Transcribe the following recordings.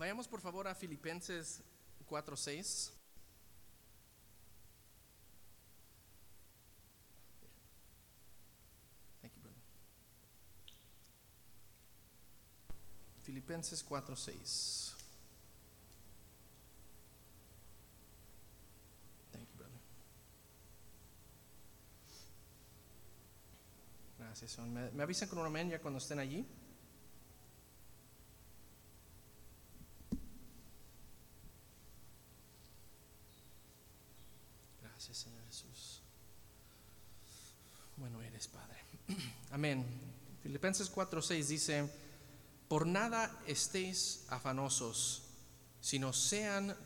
Vayamos por favor a Filipenses 4:6. Thank you, brother. Filipenses 4:6. Thank you, brother. Gracias. ¿Me, me avisan con un amén ya cuando estén allí? Gracias, Señor Jesús. Bueno Padre. Amén. Filipenses 4:6 dice, por nada estéis afanosos, sino sean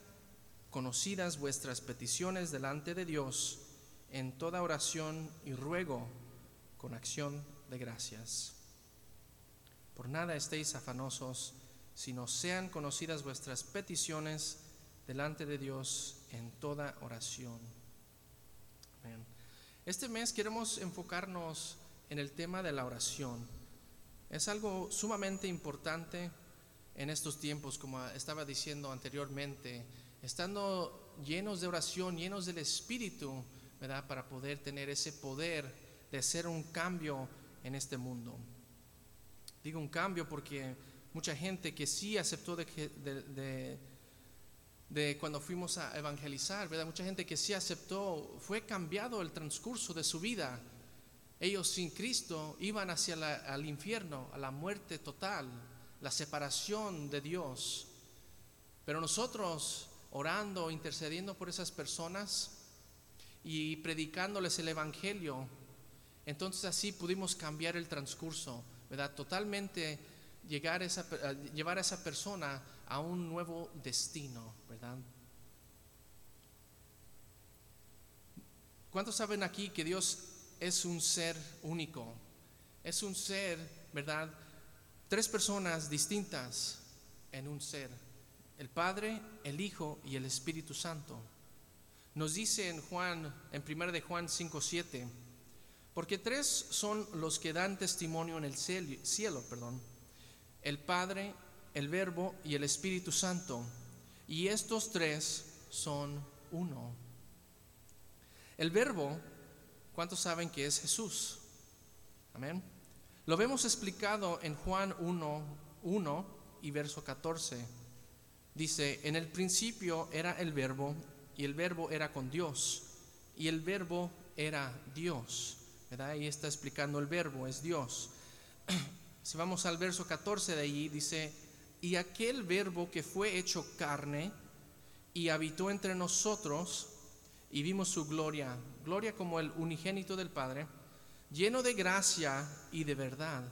conocidas vuestras peticiones delante de Dios en toda oración y ruego con acción de gracias. Por nada estéis afanosos, sino sean conocidas vuestras peticiones delante de Dios en toda oración. Amén. Este mes queremos enfocarnos en el tema de la oración. Es algo sumamente importante en estos tiempos, como estaba diciendo anteriormente, estando llenos de oración, llenos del Espíritu, ¿verdad? Para poder tener ese poder de hacer un cambio en este mundo. Digo un cambio porque mucha gente que sí aceptó de, de cuando fuimos a evangelizar, ¿verdad? Mucha gente que sí aceptó, fue cambiado el transcurso de su vida. Ellos sin Cristo iban hacia la- al infierno, a la muerte total, la separación de Dios. Pero nosotros orando, intercediendo por esas personas y predicándoles el Evangelio, entonces así pudimos cambiar el transcurso, ¿verdad? Totalmente a llevar a esa persona a un nuevo destino, ¿verdad? ¿Cuántos saben aquí que Dios es un ser único? Es un ser, ¿verdad? Tres personas distintas en un ser. El Padre, el Hijo y el Espíritu Santo. Nos dice en Juan, en 1 de Juan 5, 7, porque tres son los que dan testimonio en el cielo, perdón, el Padre, el Verbo y el Espíritu Santo, y estos tres son uno. El Verbo, ¿cuántos saben que es Jesús? Amén. Lo vemos explicado en Juan 1, 1 y verso 14. Dice, en el principio era el verbo y el verbo era con Dios y el verbo era Dios. Ahí está explicando el verbo, es Dios. Si vamos al verso 14 de allí, dice, y aquel verbo que fue hecho carne y habitó entre nosotros y vimos su gloria, gloria como el unigénito del Padre, lleno de gracia y de verdad.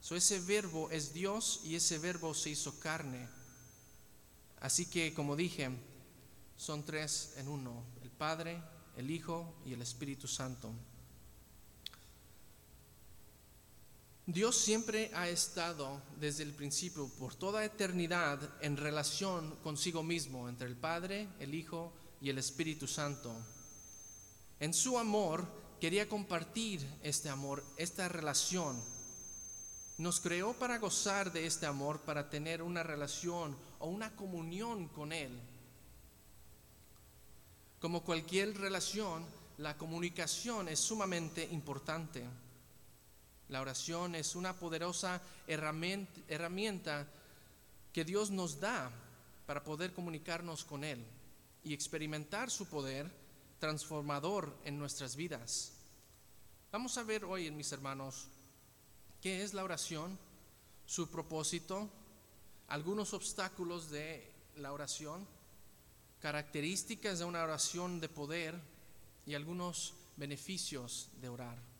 So, ese verbo es Dios y ese verbo se hizo carne. Así que, como dije, son tres en uno, el Padre, el Hijo y el Espíritu Santo. Dios siempre ha estado desde el principio, por toda eternidad, en relación consigo mismo, entre el Padre, el Hijo y el Espíritu Santo. En su amor quería compartir este amor, esta relación. Nos creó para gozar de este amor, para tener una relación o una comunión con Él. Como cualquier relación, la comunicación es sumamente importante. La oración es una poderosa herramienta, que Dios nos da para poder comunicarnos con Él y experimentar su poder transformador en nuestras vidas. Vamos a ver hoy, mis hermanos, qué es la oración, su propósito, algunos obstáculos de la oración, características de una oración de poder y algunos beneficios de orar.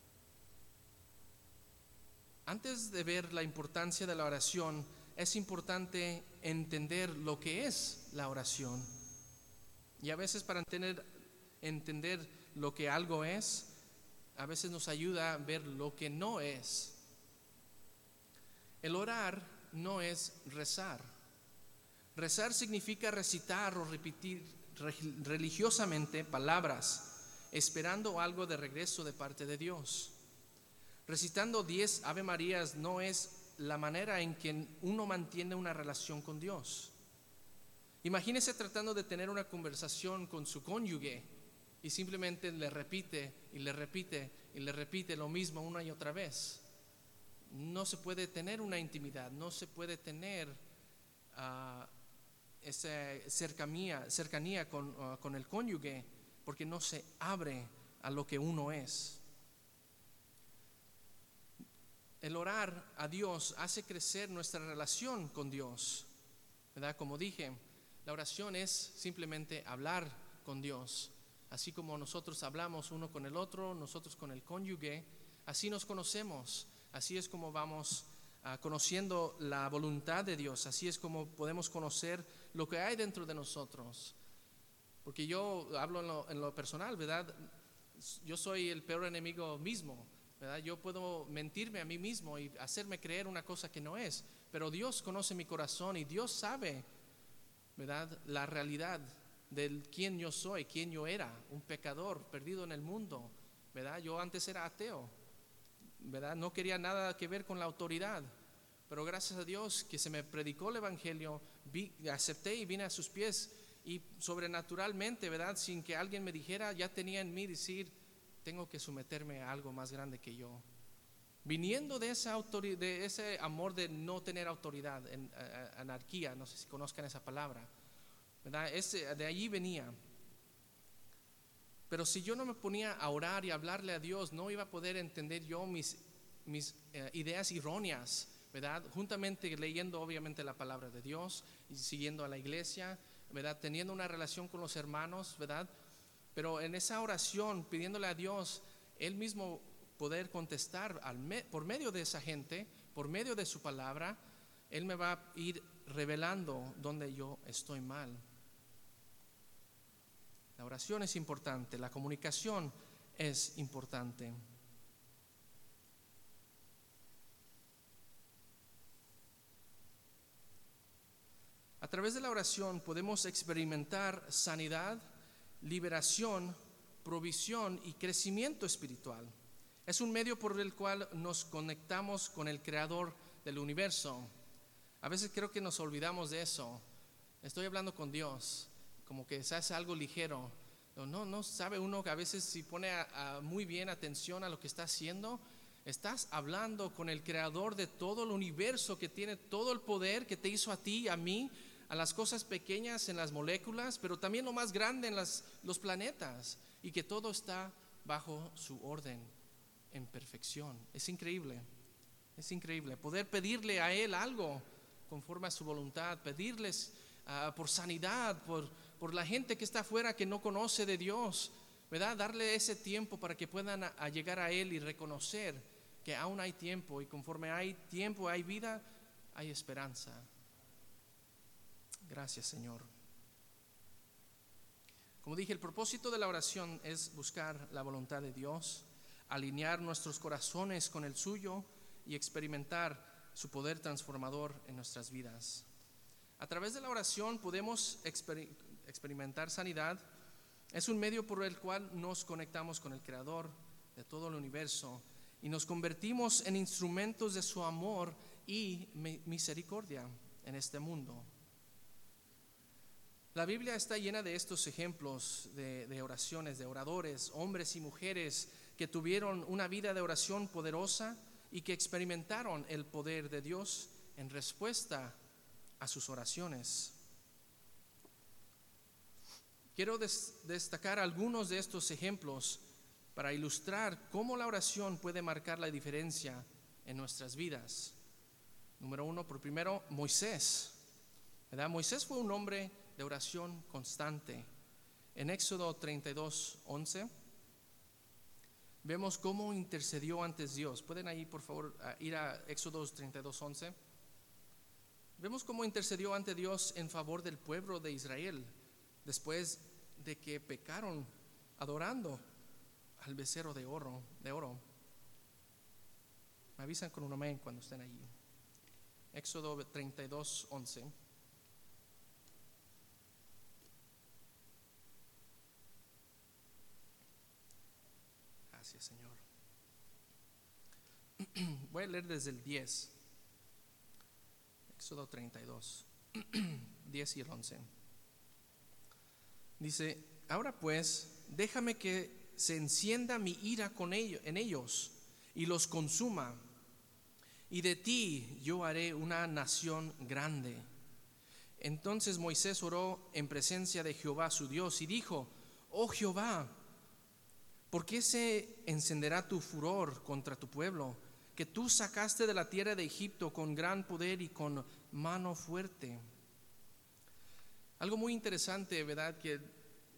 Antes de ver la importancia de la oración, es importante entender lo que es la oración. Y a veces para entender, entender lo que algo es, a veces nos ayuda a ver lo que no es. El orar no es rezar. Rezar significa recitar o repetir religiosamente palabras, esperando algo de regreso de parte de Dios. Recitando diez Ave Marías no es la manera en que uno mantiene una relación con Dios. Imagínese tratando de tener una conversación con su cónyuge y simplemente le repite y le repite y le repite lo mismo una y otra vez. No se puede tener una intimidad, no se puede tener ah, esa cercanía, cercanía con, ah, con el cónyuge porque no se abre a lo que uno es. El orar a Dios hace crecer nuestra relación con Dios. ¿Verdad? Como dije, la oración es simplemente hablar con Dios. Así como nosotros hablamos uno con el otro, nosotros con el cónyuge, así nos conocemos. Así es como vamos ah, conociendo la voluntad de Dios. Así es como podemos conocer lo que hay dentro de nosotros. Porque yo hablo en lo, en lo personal, ¿verdad? Yo soy el peor enemigo mismo. ¿Verdad? Yo puedo mentirme a mí mismo y hacerme creer una cosa que no es, pero Dios conoce mi corazón y Dios sabe ¿verdad? La realidad del quién yo soy, quién yo era, un pecador perdido en el mundo, ¿verdad? Yo antes era ateo, ¿verdad? No quería nada que ver con la autoridad, pero gracias a Dios que se me predicó el Evangelio, vi, acepté y vine a sus pies y sobrenaturalmente, ¿verdad? Sin que alguien me dijera, ya tenía en mí decir, tengo que someterme a algo más grande que yo. Viniendo de, esa de ese amor de no tener autoridad, en, anarquía, no sé si conozcan esa palabra, ¿verdad? de allí venía. Pero si yo no me ponía a orar y hablarle a Dios, no iba a poder entender yo mis, mis eh, ideas erróneas, ¿verdad? Juntamente leyendo obviamente la palabra de Dios y siguiendo a la iglesia, ¿verdad? Teniendo una relación con los hermanos, ¿verdad? Pero en esa oración, pidiéndole a Dios, Él mismo poder contestar por medio de esa gente, por medio de su palabra, Él me va a ir revelando donde yo estoy mal. La oración es importante, la comunicación es importante. A través de la oración podemos experimentar sanidad, liberación, provisión y crecimiento espiritual. Es un medio por el cual nos conectamos con el creador del universo. A veces creo que nos olvidamos de eso. Estoy hablando con Dios, como que se hace algo ligero. No, no sabe uno que a veces si pone muy bien atención a lo que está haciendo, estás hablando con el creador de todo el universo que tiene todo el poder que te hizo a ti, a mí, a las cosas pequeñas en las moléculas, pero también lo más grande en los planetas, y que todo está bajo su orden en perfección. Es increíble, es increíble. Poder pedirle a Él algo conforme a su voluntad, pedirles ah, por sanidad, por, por la gente que está afuera que no conoce de Dios, ¿verdad? Darle ese tiempo para que puedan llegar a Él y reconocer que aún hay tiempo y conforme hay tiempo, hay vida, hay esperanza. Gracias Señor. Como dije, el propósito de la oración es buscar la voluntad de Dios alinear nuestros corazones con el suyo y experimentar su poder transformador en nuestras vidas. A través de la oración podemos experimentar sanidad. Es un medio por el cual nos conectamos con el Creador de todo el universo y nos convertimos en instrumentos de su amor y misericordia en este mundo. La Biblia está llena de estos ejemplos de, oraciones, de oradores, hombres y mujeres que tuvieron una vida de oración poderosa y que experimentaron el poder de Dios en respuesta a sus oraciones. Quiero destacar algunos de estos ejemplos para ilustrar cómo la oración puede marcar la diferencia en nuestras vidas. Número uno, por primero, Moisés. Moisés fue un hombre de oración constante. En Éxodo 32, 11 vemos cómo intercedió antes Dios. ¿Pueden ahí, por favor, ir a Éxodo 32, 11? Vemos cómo intercedió ante Dios en favor del pueblo de Israel después de que pecaron adorando al becerro de oro, de oro. Me avisan con un amén cuando estén allí. Éxodo 32, 11. Gracias, Señor. Voy a leer desde el 10. Éxodo 32, 10 y el 11. Dice, ahora pues, déjame que se encienda mi ira con ellos, en ellos y los consuma. Y de ti yo haré una nación grande. Entonces Moisés oró en presencia de Jehová su Dios y dijo, oh Jehová, ¿por qué se encenderá tu furor contra tu pueblo, que tú sacaste de la tierra de Egipto con gran poder y con mano fuerte? Algo muy interesante, ¿verdad? Que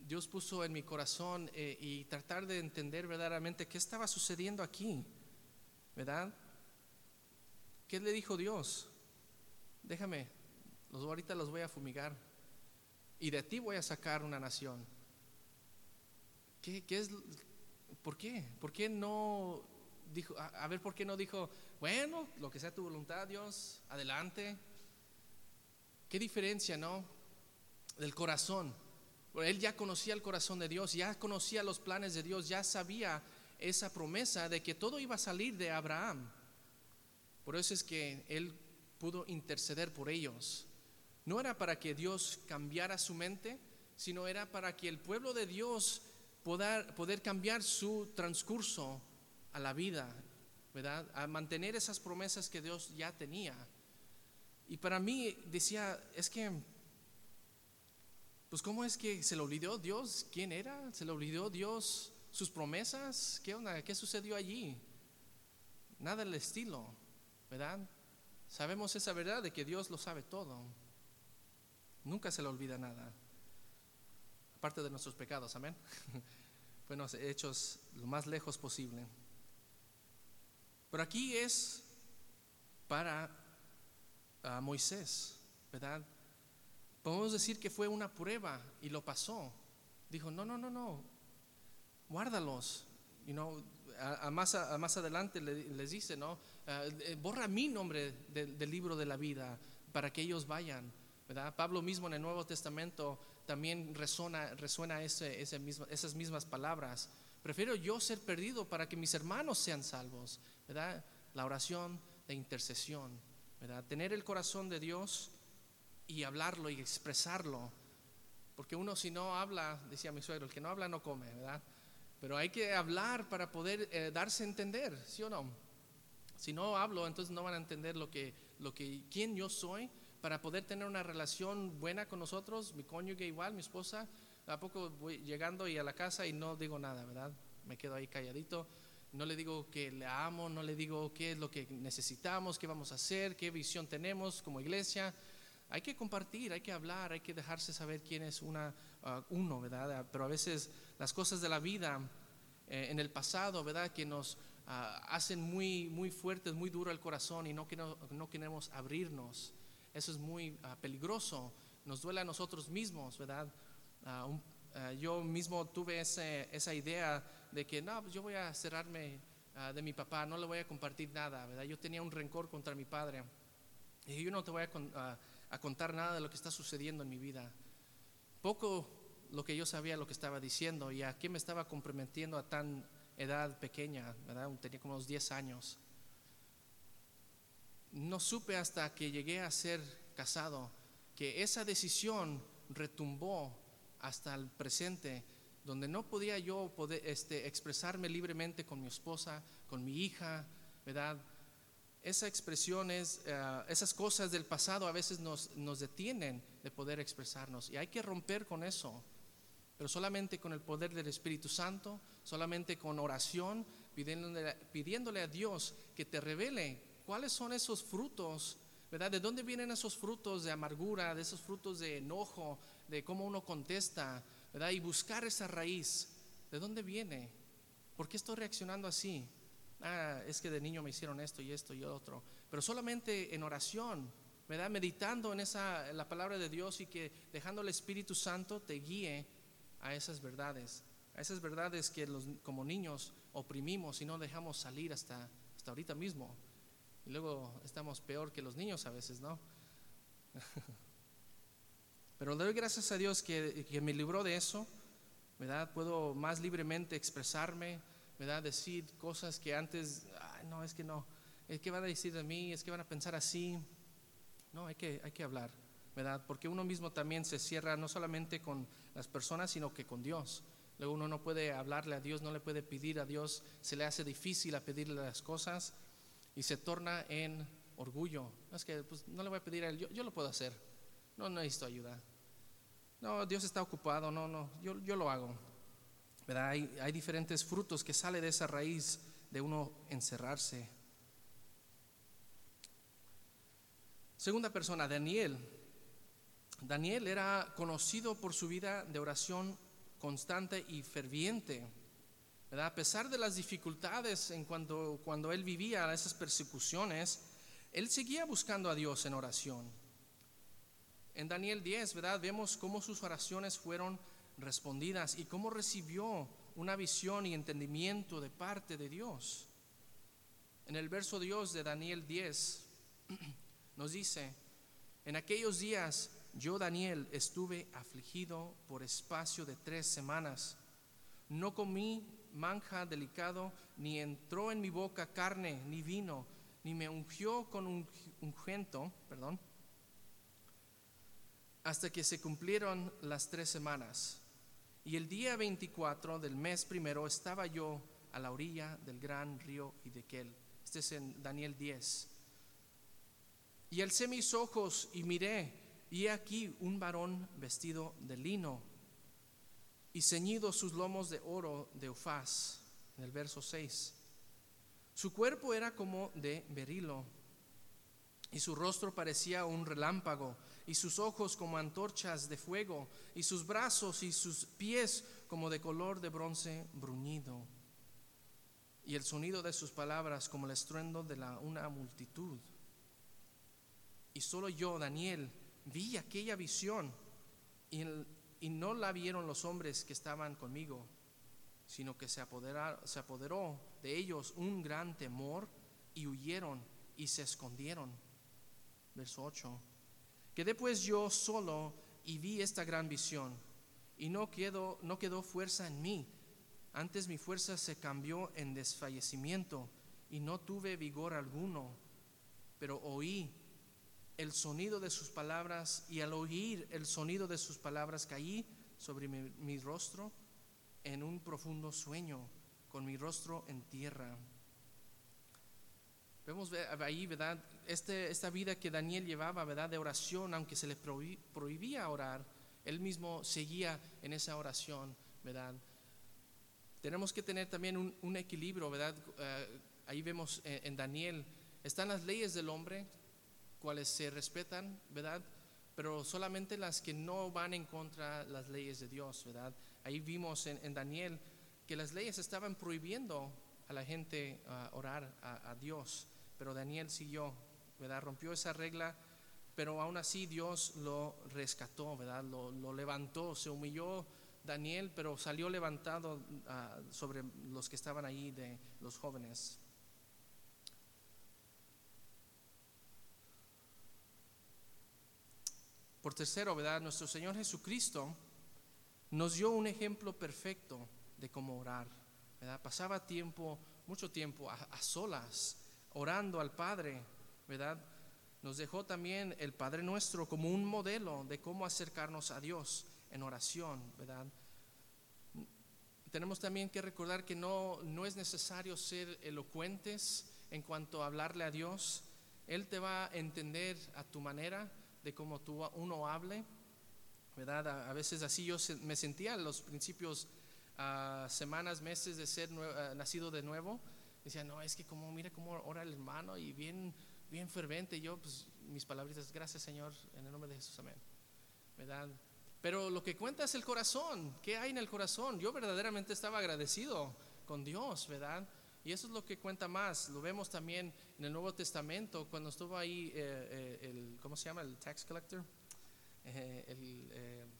Dios puso en mi corazón eh, y tratar de entender verdaderamente qué estaba sucediendo aquí, ¿verdad? ¿Qué le dijo Dios? Déjame, los, ahorita los voy a fumigar y de ti voy a sacar una nación. ¿Qué, es? ¿Por qué? ¿Por qué no dijo, a, ver, por qué no dijo, bueno, lo que sea tu voluntad, Dios, adelante? ¿Qué diferencia, no? Del corazón. Él ya conocía el corazón de Dios, ya conocía los planes de Dios, ya sabía esa promesa de que todo iba a salir de Abraham. Por eso es que él pudo interceder por ellos. No era para que Dios cambiara su mente, sino era para que el pueblo de Dios poder, poder cambiar su transcurso a la vida, ¿verdad? A mantener esas promesas que Dios ya tenía. Y para mí decía, es que pues ¿cómo es que se le olvidó Dios quién era? ¿Se le olvidó Dios sus promesas? ¿Qué onda? ¿Qué sucedió allí? Nada del estilo, ¿verdad? Sabemos esa verdad de que Dios lo sabe todo. Nunca se le olvida nada. Aparte de nuestros pecados, amén. Buenos hechos lo más lejos posible. Pero aquí es para ah, Moisés, ¿verdad? Podemos decir que fue una prueba y lo pasó. Dijo, no, no, no, no, guárdalos. You know, a, más, más, adelante les dice, ¿no? Eh, borra mi nombre del libro de la vida para que ellos vayan. ¿verdad? Pablo mismo en el Nuevo Testamento también resuena, resuena ese, ese mismo, esas mismas palabras. Prefiero yo ser perdido para que mis hermanos sean salvos. ¿verdad? La oración de intercesión. ¿verdad? Tener el corazón de Dios y hablarlo y expresarlo. Porque uno si no habla, decía mi suegro, el que no habla no come, ¿verdad? Pero hay que hablar para poder eh, darse a entender, ¿sí o no? Si no hablo, entonces no van a entender lo que, lo que, quién yo soy, para poder tener una relación buena con nosotros, mi cónyuge igual, mi esposa. A poco voy llegando y a la casa y no digo nada, ¿verdad? Me quedo ahí calladito. No le digo que le amo, no le digo qué es lo que necesitamos, qué vamos a hacer, qué visión tenemos como iglesia hay que compartir, hay que hablar, hay que dejarse saber quién es una, uh, uno, ¿verdad? Pero a veces las cosas de la vida eh, en el pasado, ¿verdad? Que nos uh, hacen muy, muy fuertes, muy duro el corazón y no, no queremos abrirnos. Eso es muy uh, peligroso. Nos duele a nosotros mismos, ¿verdad? yo mismo tuve esa idea de que no, pues yo voy a cerrarme de mi papá, no le voy a compartir nada, ¿verdad? Yo tenía un rencor contra mi padre. Y yo no te voy a a contar nada de lo que está sucediendo en mi vida. Poco lo que yo sabía, lo que estaba diciendo y a qué me estaba comprometiendo a tan edad pequeña, ¿verdad? Tenía como unos 10 años. No supe hasta que llegué a ser casado que esa decisión retumbó hasta el presente, donde no podía yo este, expresarme libremente con mi esposa, con mi hija, ¿verdad? esas expresiones, eh, esas cosas del pasado a veces nos, nos detienen de poder expresarnos y hay que romper con eso. Pero solamente con el poder del Espíritu Santo, solamente con oración, pidiéndole, pidiéndole a Dios que te revele cuáles son esos frutos, ¿verdad? ¿De dónde vienen esos frutos de amargura, de esos frutos de enojo, de cómo uno contesta, ¿verdad? Y buscar esa raíz. ¿De dónde viene? ¿Por qué estoy reaccionando así? ah, es que de niño me hicieron esto y esto y otro, pero solamente en oración, ¿verdad? Meditando en esa la palabra de Dios y que dejando el Espíritu Santo te guíe a esas verdades, a esas verdades que los, como niños oprimimos y no dejamos salir hasta, hasta ahorita mismo. Y luego estamos peor que los niños a veces, ¿no? Pero le doy gracias a Dios que, me libró de eso, ¿verdad? Puedo más libremente expresarme, ¿verdad? Decir cosas que antes, no, es que no, es que van a decir de mí, es que van a pensar así. No, hay que, hay que hablar, ¿verdad? Porque uno mismo también se cierra no solamente con las personas, sino que con Dios. Luego uno no puede hablarle a Dios, no le puede pedir a Dios, se le hace difícil a pedirle las cosas y se torna en orgullo. Es que pues, no le voy a pedir a él, yo, lo puedo hacer, no necesito ayuda. No, Dios está ocupado, no, no, yo, yo lo hago. ¿Verdad? Hay, hay diferentes frutos que sale de esa raíz de uno encerrarse. Segunda persona, Daniel. Daniel era conocido por su vida de oración constante y ferviente. A pesar de las dificultades en cuando, cuando él vivía esas persecuciones, él seguía buscando a Dios en oración. En Daniel 10, ¿verdad? Vemos cómo sus oraciones fueron respondidas y cómo recibió una visión y entendimiento de parte de Dios. En el verso Dios de Daniel 10 nos dice, en aquellos días yo, Daniel, estuve afligido por espacio de tres semanas. No comí manja delicado, ni entró en mi boca carne, ni vino, ni me ungió con un ungento, perdón, hasta que se cumplieron las tres semanas. Y el día 24 del mes primero estaba yo a la orilla del gran río Idequel. Este es en Daniel 10. Y alcé mis ojos y miré y aquí un varón vestido de lino y ceñido sus lomos de oro de Ufaz, en el verso 6. Su cuerpo era como de berilo, y su rostro parecía un relámpago, y sus ojos como antorchas de fuego, y sus brazos y sus pies como de color de bronce bruñido, y el sonido de sus palabras como el estruendo de la, una multitud. Y solo yo, Daniel, vi aquella visión y, no la vieron los hombres que estaban conmigo, sino que se, se apoderó de ellos un gran temor y huyeron y se escondieron. Verso 8. Quedé pues yo solo y vi esta gran visión y no quedó, no quedó fuerza en mí. Antes mi fuerza se cambió en desfallecimiento y no tuve vigor alguno, pero oí el sonido de sus palabras y al oír el sonido de sus palabras caí sobre mi, rostro en un profundo sueño, con mi rostro en tierra. Vemos ahí, ¿verdad? Este, esta vida que Daniel llevaba, ¿verdad? De oración, aunque se le prohibía orar, él mismo seguía en esa oración, ¿verdad? Tenemos que tener también un, equilibrio, ¿verdad? Eh, ahí vemos en Daniel, están las leyes del hombre, cuales se respetan, ¿verdad? Pero solamente las que no van en contra de las leyes de Dios, ¿verdad? Ahí vimos en, Daniel que las leyes estaban prohibiendo a la gente ah, orar a, Dios, pero Daniel siguió, ¿verdad? Rompió esa regla, pero aún así Dios lo rescató, ¿verdad? Lo, levantó, se humilló Daniel, pero salió levantado ah, sobre los que estaban ahí de los jóvenes. Por tercero, ¿verdad? Nuestro Señor Jesucristo nos dio un ejemplo perfecto de cómo orar. ¿verdad? Pasaba tiempo, mucho tiempo a, solas, orando al Padre, ¿verdad? Nos dejó también el Padre nuestro como un modelo de cómo acercarnos a Dios en oración, ¿verdad? Tenemos también que recordar que no, no es necesario ser elocuentes en cuanto a hablarle a Dios. Él te va a entender a tu manera de cómo tú, uno hable, ¿verdad? A, veces así yo me sentía en los principios, uh, semanas, meses de ser ah, nacido de nuevo. Decía, no, es que como, mira cómo ora el hermano y bien, bien fervente. Yo, pues, mis palabras, gracias Señor, en el nombre de Jesús, amén. ¿Verdad? Pero lo que cuenta es el corazón. ¿Qué hay en el corazón? Yo verdaderamente estaba agradecido con Dios, ¿verdad? Y eso es lo que cuenta más. Lo vemos también en el Nuevo Testamento, cuando estuvo ahí eh, eh, el, ¿cómo se llama? El tax collector, eh, el,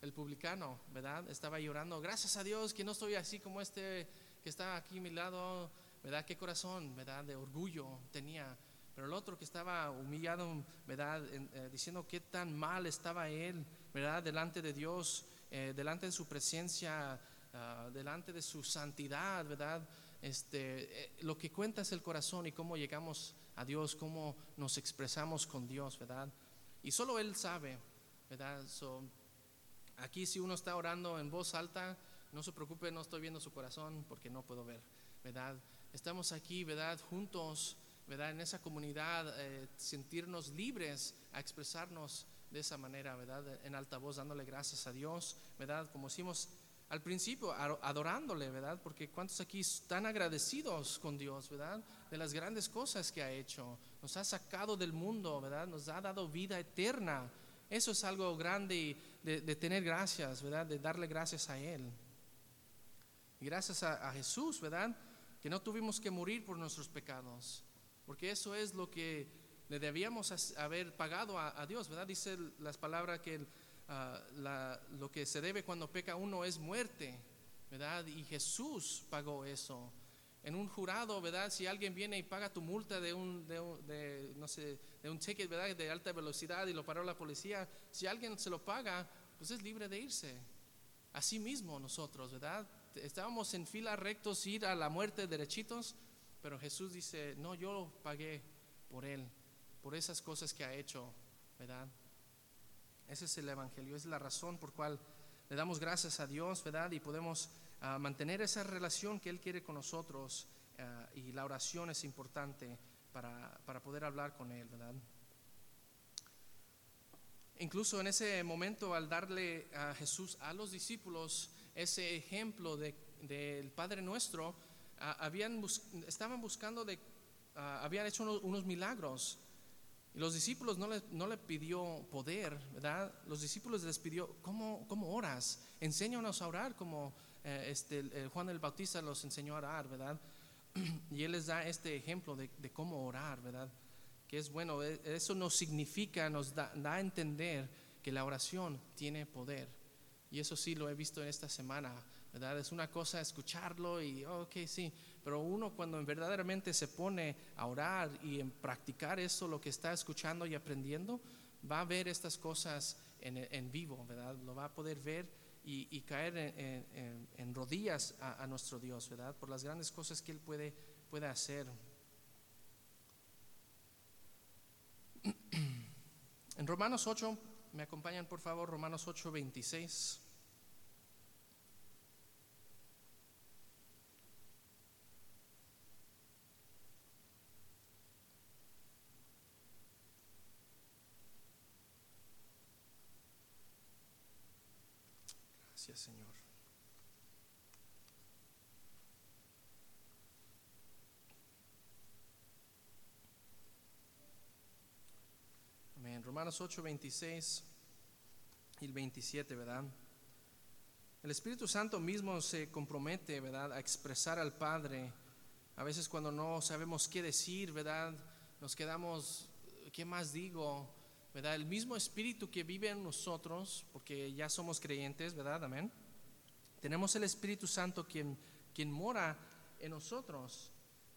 el, publicano, ¿verdad? Estaba llorando, gracias a Dios que no estoy así como este que está aquí a mi lado, ¿verdad? Qué corazón, ¿verdad? De orgullo tenía. Pero el otro que estaba humillado, ¿verdad? diciendo qué tan mal estaba él, ¿verdad? Delante de Dios, delante de su presencia, ah, delante de su santidad, ¿verdad? Este, eh, lo que cuenta es el corazón y cómo llegamos a Dios, cómo nos expresamos con Dios, ¿verdad? Y solo Él sabe, ¿verdad? aquí si uno está orando en voz alta, no se preocupe, no estoy viendo su corazón porque no puedo ver, ¿verdad? Estamos aquí, ¿verdad? Juntos, ¿verdad? En esa comunidad, eh, sentirnos libres a expresarnos de esa manera, ¿verdad? En alta voz, dándole gracias a Dios, ¿verdad? Como hicimos al principio, adorándole, ¿verdad? Porque cuántos aquí están agradecidos con Dios, ¿verdad? De las grandes cosas que ha hecho. Nos ha sacado del mundo, ¿verdad? Nos ha dado vida eterna. Eso es algo grande de, de tener gracias, ¿verdad? De darle gracias a Él. Gracias a, Jesús, ¿verdad? Que no tuvimos que morir por nuestros pecados. Porque eso es lo que le debíamos haber pagado a, Dios, ¿verdad? Dice las palabras que Ah, lo que se debe cuando peca uno es muerte, ¿verdad? Y Jesús pagó eso. En un jurado, ¿verdad? Si alguien viene y paga tu multa de un, de, no sé, de un ticket, ¿verdad? De alta velocidad y lo paró la policía, si alguien se lo paga, pues es libre de irse. Así mismo nosotros, ¿verdad? Estábamos en fila rectos, ir a la muerte derechitos, pero Jesús dice, no, yo lo pagué por él, por esas cosas que ha hecho, ¿verdad? Ese es el Evangelio, es la razón por cual le damos gracias a Dios, ¿verdad? Y podemos ah, mantener esa relación que Él quiere con nosotros ah, y la oración es importante para, para, poder hablar con Él, ¿verdad? Incluso en ese momento al darle a Jesús a los discípulos ese ejemplo del de, Padre Nuestro, ah, habían estaban buscando de, habían hecho unos milagros y los discípulos no le, no le pidió poder, ¿verdad? Los discípulos les pidió, ¿cómo, cómo oras? Enséñanos a orar como eh, este, Juan el Bautista los enseñó a orar, ¿verdad? Y él les da este ejemplo de, de cómo orar, ¿verdad? Que es bueno, e, eso nos significa, nos da, da a entender que la oración tiene poder. Y eso sí lo he visto en esta semana, ¿verdad? Es una cosa escucharlo y, ok, sí, pero uno cuando verdaderamente se pone a orar y en practicar eso, lo que está escuchando y aprendiendo, va a ver estas cosas en, vivo, ¿verdad? Lo va a poder ver y, caer en, rodillas a, nuestro Dios, ¿verdad? Por las grandes cosas que Él puede, puede hacer. En Romanos 8, me acompañan por favor, Romanos 8, 26. Señor. Amén. Romanos 8, 26 y el 27, ¿verdad? El Espíritu Santo mismo se compromete, ¿verdad?, a expresar al Padre. A veces cuando no sabemos qué decir, ¿verdad? Nos quedamos, ¿qué más digo? ¿Verdad? El mismo Espíritu que vive en nosotros, porque ya somos creyentes, ¿verdad? Amén. Tenemos el Espíritu Santo quien, quien mora en nosotros.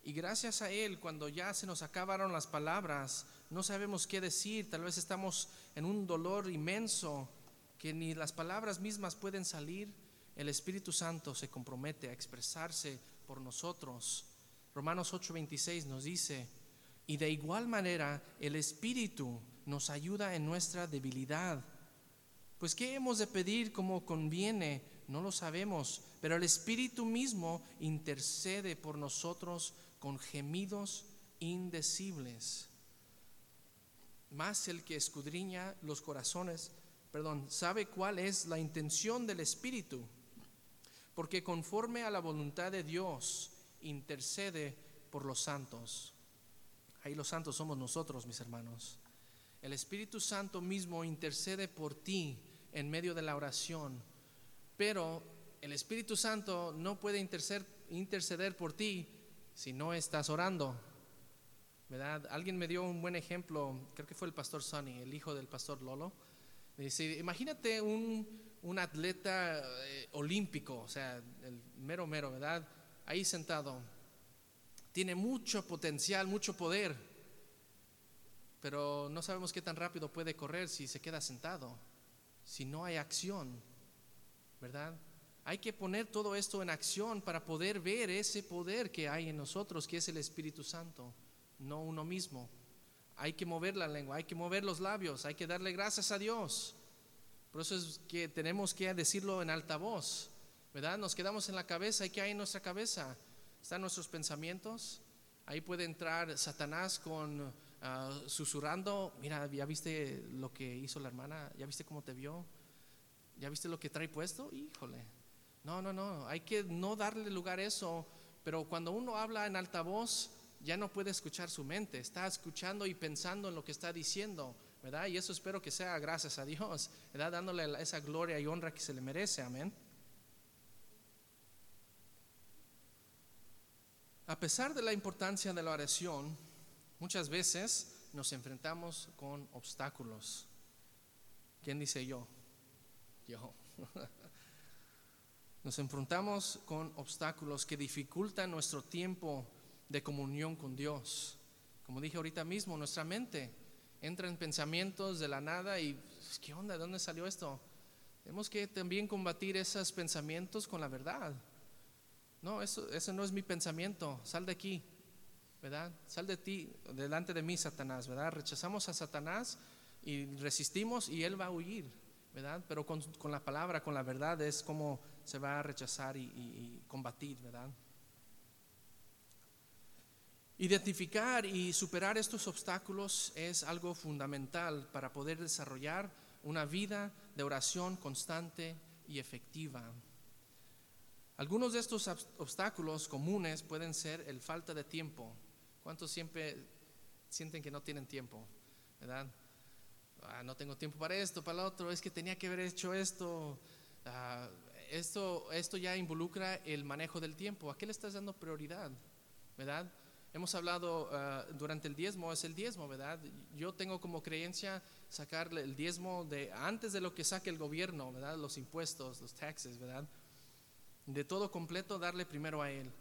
Y gracias a Él, cuando ya se nos acabaron las palabras, no sabemos qué decir, tal vez estamos en un dolor inmenso que ni las palabras mismas pueden salir, el Espíritu Santo se compromete a expresarse por nosotros. Romanos 8:26 nos dice, y de igual manera el Espíritu nos ayuda en nuestra debilidad. Pues ¿qué hemos de pedir como conviene? No lo sabemos, pero el Espíritu mismo intercede por nosotros con gemidos indecibles. Más el que escudriña los corazones, perdón, sabe cuál es la intención del Espíritu, porque conforme a la voluntad de Dios intercede por los santos. Ahí los santos somos nosotros, mis hermanos. El Espíritu Santo mismo intercede por ti en medio de la oración, pero el Espíritu Santo no puede interceder, por ti si no estás orando. ¿Verdad? Alguien me dio un buen ejemplo, creo que fue el pastor Sonny, el hijo del pastor Lolo. Dice, imagínate un, atleta eh, olímpico, o sea, el mero mero, ¿verdad? Ahí sentado. Tiene mucho potencial, mucho poder pero no sabemos qué tan rápido puede correr si se queda sentado, si no hay acción, ¿verdad? Hay que poner todo esto en acción para poder ver ese poder que hay en nosotros, que es el Espíritu Santo, no uno mismo. Hay que mover la lengua, hay que mover los labios, hay que darle gracias a Dios. Por eso es que tenemos que decirlo en alta voz, ¿verdad? Nos quedamos en la cabeza, ¿y qué hay en nuestra cabeza? Están nuestros pensamientos. Ahí puede entrar Satanás con ah, susurrando, mira, ¿ya viste lo que hizo la hermana? ¿Ya viste cómo te vio? ¿Ya viste lo que trae puesto? Híjole. No, no, no, hay que no darle lugar a eso, pero cuando uno habla en alta voz, ya no puede escuchar su mente, está escuchando y pensando en lo que está diciendo, ¿verdad? Y eso espero que sea gracias a Dios, ¿verdad? Dándole esa gloria y honra que se le merece, amén. A pesar de la importancia de la oración, muchas veces nos enfrentamos con obstáculos. ¿Quién dice yo? Yo. Nos enfrentamos con obstáculos que dificultan nuestro tiempo de comunión con Dios. Como dije ahorita mismo, nuestra mente entra en pensamientos de la nada y pues, ¿qué onda? ¿De dónde salió esto? Tenemos que también combatir esos pensamientos con la verdad. No, eso, eso no es mi pensamiento. Sal de aquí, ¿verdad? Sal de ti, delante de mí, Satanás, ¿verdad? Rechazamos a Satanás y resistimos y él va a huir, ¿verdad? Pero con, la palabra, con la verdad es como se va a rechazar y, combatir, ¿verdad? Identificar y superar estos obstáculos es algo fundamental para poder desarrollar una vida de oración constante y efectiva. Algunos de estos obstáculos comunes pueden ser el falta de tiempo. ¿Cuántos siempre sienten que no tienen tiempo? ¿Verdad? Ah, no tengo tiempo para esto, para lo otro, es que tenía que haber hecho esto. Ah, esto, esto ya involucra el manejo del tiempo. ¿A qué le estás dando prioridad? ¿Verdad? Hemos hablado uh, durante el diezmo, es el diezmo, ¿verdad? Yo tengo como creencia sacarle el diezmo de antes de lo que saque el gobierno, ¿verdad? Los impuestos, los taxes, ¿verdad? De todo completo, darle primero a Él.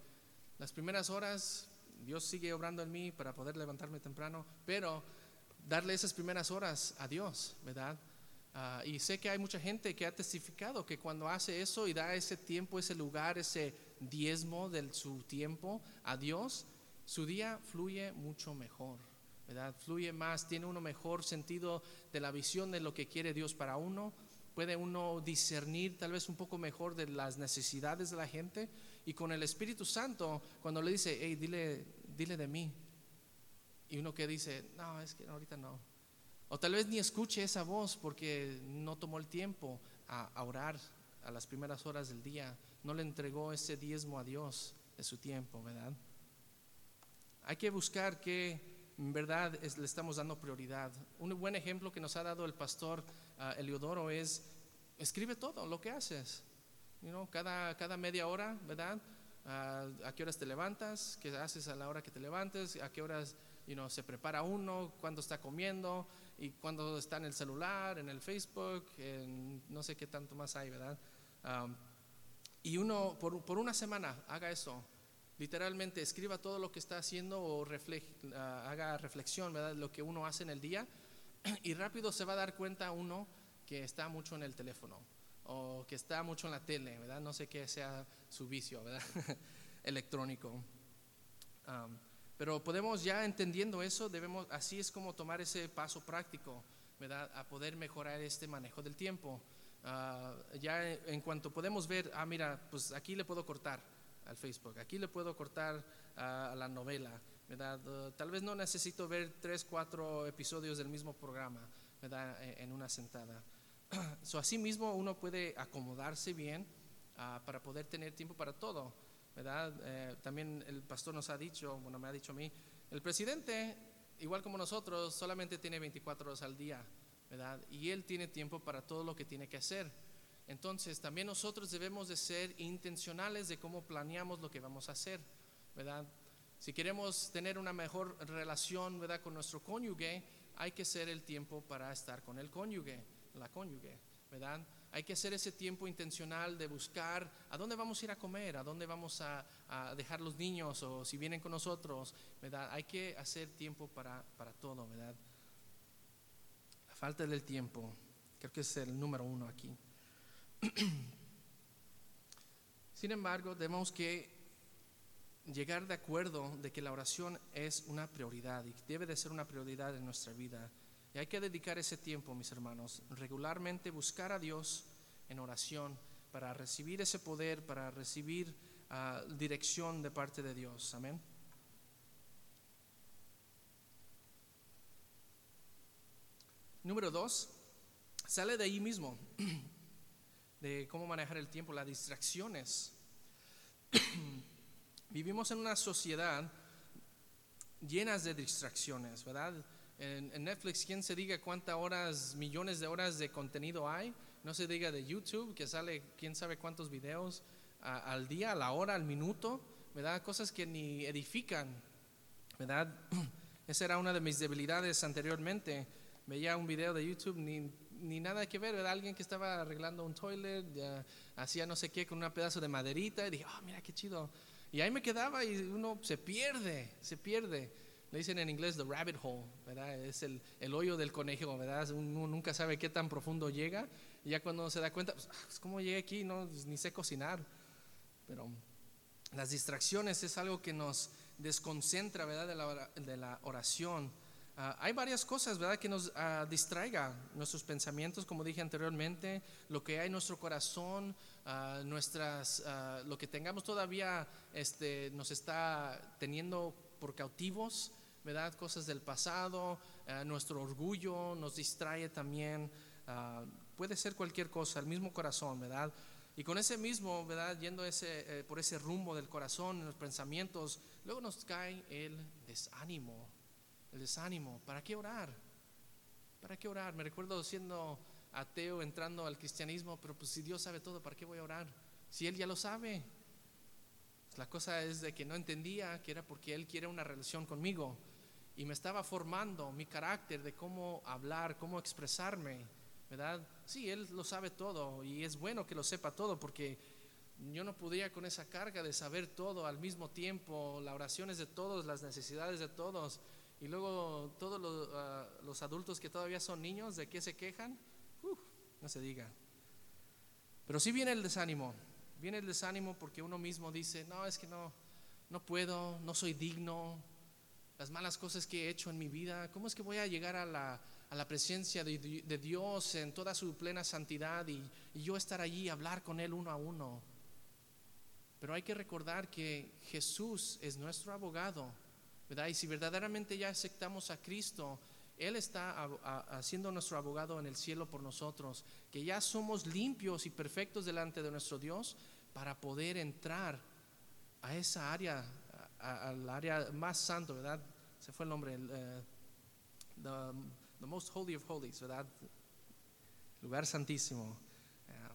Las primeras horas, Dios sigue obrando en mí para poder levantarme temprano, pero darle esas primeras horas a Dios, ¿verdad? Ah, y sé que hay mucha gente que ha testificado que cuando hace eso y da ese tiempo, ese lugar, ese diezmo de su tiempo a Dios, su día fluye mucho mejor, ¿verdad? Fluye más, tiene uno mejor sentido de la visión de lo que quiere Dios para uno, puede uno discernir tal vez un poco mejor de las necesidades de la gente y con el Espíritu Santo, cuando le dice, hey, dile, dile de mí, y uno que dice, no, es que ahorita no, o tal vez ni escuche esa voz porque no tomó el tiempo a, orar a las primeras horas del día, no le entregó ese diezmo a Dios de su tiempo, ¿verdad? Hay que buscar que en verdad le estamos dando prioridad. Un buen ejemplo que nos ha dado el pastor uh, Eliodoro es, escribe todo lo que haces. Cada, cada media hora, ¿verdad? Ah, ¿A qué horas te levantas? ¿Qué haces a la hora que te levantes? ¿A qué horas se prepara uno? ¿Cuándo está comiendo? y cuando está en el celular, en el Facebook, en no sé qué tanto más hay, ¿verdad? y uno por, por, una semana haga eso, literalmente escriba todo lo que está haciendo o ah, haga reflexión, ¿verdad? Lo que uno hace en el día y rápido se va a dar cuenta uno que está mucho en el teléfono o que está mucho en la tele, ¿verdad? No sé qué sea su vicio, ¿verdad? Electrónico. Pero podemos ya entendiendo eso, debemos, así es como tomar ese paso práctico, ¿verdad? A poder mejorar este manejo del tiempo. Ah, ya en cuanto podemos ver, ah, mira, pues aquí le puedo cortar al Facebook, aquí le puedo cortar a la novela, ¿verdad? Ah, tal vez no necesito ver tres, cuatro episodios del mismo programa, ¿verdad? E, en una sentada. So, así mismo uno puede acomodarse bien para poder tener tiempo para todo. ¿verdad? Eh, también el pastor nos ha dicho, bueno, me ha dicho a mí, el presidente, igual como nosotros, solamente tiene 24 horas al día, ¿verdad? Y él tiene tiempo para todo lo que tiene que hacer. Entonces, también nosotros debemos de ser intencionales de cómo planeamos lo que vamos a hacer, ¿verdad? Si queremos tener una mejor relación, ¿verdad? Con nuestro cónyuge, hay que ser el tiempo para estar con el cónyuge, la cónyuge, ¿verdad? Hay que hacer ese tiempo intencional de buscar a dónde vamos a ir a comer, a dónde vamos a, dejar los niños o si vienen con nosotros, ¿verdad? Hay que hacer tiempo para, para todo, ¿verdad? La falta del tiempo, creo que es el número uno aquí. Sin embargo, tenemos que llegar de acuerdo de que la oración es una prioridad y debe de ser una prioridad en nuestra vida. Y hay que dedicar ese tiempo, mis hermanos, regularmente buscar a Dios en oración para recibir ese poder, para recibir ah, dirección de parte de Dios. Amén. Número dos, sale de ahí mismo, de cómo manejar el tiempo, las distracciones. Vivimos en una sociedad llenas de distracciones, ¿verdad? En, Netflix, ¿quién se diga cuántas horas, millones de horas de contenido hay? No se diga de YouTube, que sale quién sabe cuántos videos al día, a la hora, al minuto, ¿verdad? Cosas que ni edifican, ¿verdad? Esa era una de mis debilidades anteriormente. Veía un video de YouTube, ni, ni nada que ver, ¿verdad? Alguien que estaba arreglando un toilet, hacía no sé qué con un pedazo de maderita, y dije, oh, mira qué chido y ahí me quedaba y uno se pierde, se pierde. Le dicen en inglés the rabbit hole, ¿verdad? Es el, el hoyo del conejo, ¿verdad? Uno nunca sabe qué tan profundo llega. Y ya cuando se da cuenta, pues, ah, ¿cómo llegué aquí? No, pues, ni sé cocinar. Pero las distracciones es algo que nos desconcentra, ¿verdad? De la, de la oración. Ah, hay varias cosas, ¿verdad?, que nos uh, distraiga nuestros pensamientos, como dije anteriormente, lo que hay en nuestro corazón, nuestras, lo que tengamos todavía este, nos está teniendo por cautivos, ¿verdad? Cosas del pasado, nuestro orgullo nos distrae también, puede ser cualquier cosa, el mismo corazón, ¿verdad? Y con ese mismo, ¿verdad? Yendo ese, eh, por ese rumbo del corazón, los pensamientos, luego nos cae el desánimo el desánimo. ¿Para qué orar? ¿Para qué orar? Me recuerdo siendo ateo, entrando al cristianismo, pero pues si Dios sabe todo, ¿para qué voy a orar? Si Él ya lo sabe. La cosa es de que no entendía que era porque Él quiere una relación conmigo y me estaba formando mi carácter de cómo hablar, cómo expresarme, ¿verdad? Sí, Él lo sabe todo y es bueno que lo sepa todo porque yo no podía con esa carga de saber todo al mismo tiempo, las oraciones de todos, las necesidades de todos. Y luego todos ah, los, adultos que todavía son niños, ¿de qué se quejan? no se diga. Pero sí viene el desánimo. Viene el desánimo porque uno mismo dice, no, es que no, no puedo, no soy digno, las malas cosas que he hecho en mi vida, ¿cómo es que voy a llegar a la, a la presencia de, de, Dios en toda su plena santidad y, y yo estar allí y hablar con Él uno a uno? Pero hay que recordar que Jesús es nuestro abogado y si verdaderamente ya aceptamos a Cristo, Él está haciendo nuestro abogado en el cielo por nosotros, que ya somos limpios y perfectos delante de nuestro Dios para poder entrar a esa área, al área más santo, ¿verdad? Se fue el nombre, eh, the, most holy of holies, ¿verdad? Lugar santísimo. Eh,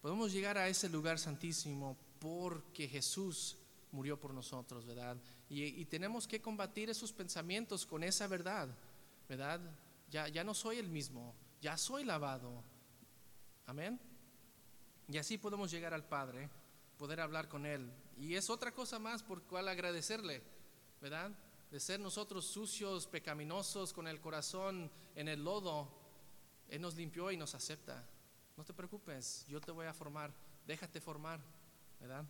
podemos llegar a ese lugar santísimo porque Jesús murió por nosotros, ¿verdad? Y, tenemos que combatir esos pensamientos con esa verdad, ¿verdad? Ya, ya no soy el mismo, ya soy lavado. Amén. Y así podemos llegar al Padre, poder hablar con Él. Y es otra cosa más por cual agradecerle, ¿verdad? De ser nosotros sucios, pecaminosos, con el corazón en el lodo, Él nos limpió y nos acepta. No te preocupes, yo te voy a formar, déjate formar, ¿verdad?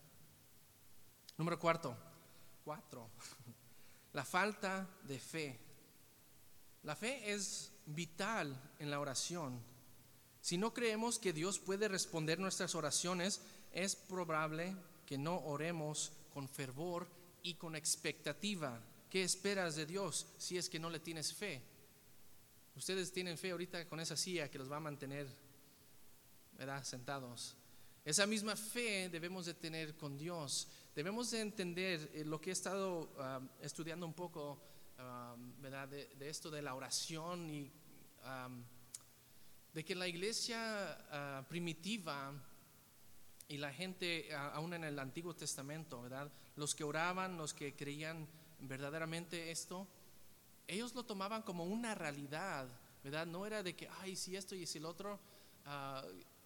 Número cuarto, cuatro, la falta de fe. La fe es vital en la oración. Si no creemos que Dios puede responder nuestras oraciones, es probable que no oremos con fervor y con expectativa. ¿Qué esperas de Dios si es que no le tienes fe? Ustedes tienen fe ahorita con esa silla que los va a mantener ¿verdad? sentados. Esa misma fe debemos de tener con Dios. Debemos de entender eh, lo que he estado estudiando un poco, ¿verdad? De, esto de la oración y de que la iglesia ah, primitiva y la gente aún en el Antiguo Testamento, ¿verdad? Los que oraban, los que creían verdaderamente esto, ellos lo tomaban como una realidad, ¿verdad? No era de que, ay, si esto y si el otro.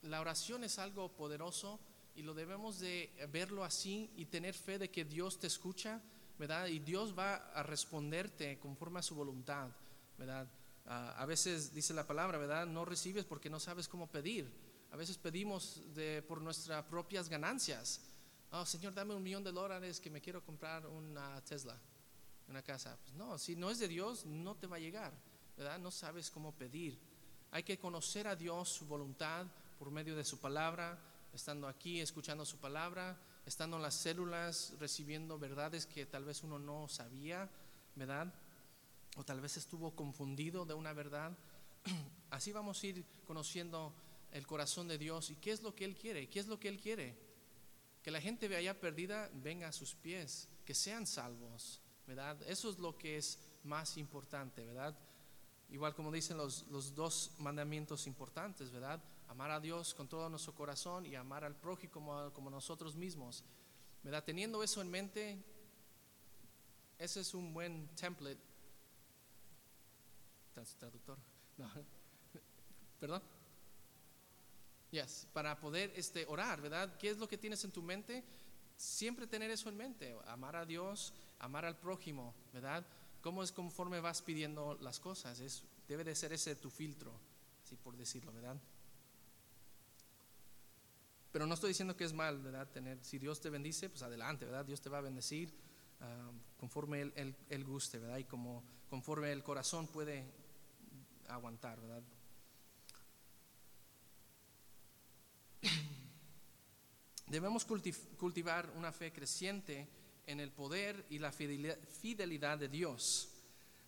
la oración es algo poderoso y lo debemos de verlo así y tener fe de que Dios te escucha, ¿verdad? Y Dios va a responderte conforme a su voluntad, ¿verdad? a veces dice la palabra, ¿verdad? No recibes porque no sabes cómo pedir. A veces pedimos por nuestras propias ganancias, oh Señor, dame un millón de dólares que me quiero comprar una Tesla, una casa. Pues no, si no es de Dios, no te va a llegar, ¿verdad? No sabes cómo pedir. Hay que conocer a Dios, su voluntad, por medio de su palabra, estando aquí, escuchando su palabra, estando en las células, recibiendo verdades que tal vez uno no sabía, ¿verdad? O tal vez estuvo confundido de una verdad. Así vamos a ir conociendo el corazón de Dios y qué es lo que Él quiere, qué es lo que Él quiere. Que la gente allá perdida venga a sus pies, que sean salvos, ¿verdad? Eso es lo que es más importante, ¿verdad? Igual como dicen los, los dos mandamientos importantes, ¿verdad? Amar a Dios con todo nuestro corazón y amar al prójimo como, como nosotros mismos, ¿verdad? Teniendo eso en mente, ese es un buen template. Traductor. No. ¿Perdón? Yes, para poder este, orar, ¿verdad? ¿Qué es lo que tienes en tu mente? Siempre tener eso en mente, amar a Dios, amar al prójimo, ¿verdad? ¿Cómo es conforme vas pidiendo las cosas? Es, debe de ser ese tu filtro, así por decirlo, ¿verdad? Pero no estoy diciendo que es mal, ¿verdad? Tener, si Dios te bendice, pues adelante, ¿verdad? Dios te va a bendecir ah, conforme él, él, guste, ¿verdad? Y como conforme el corazón puede aguantar, ¿verdad? Debemos cultivar una fe creciente en el poder y la fidelidad de Dios.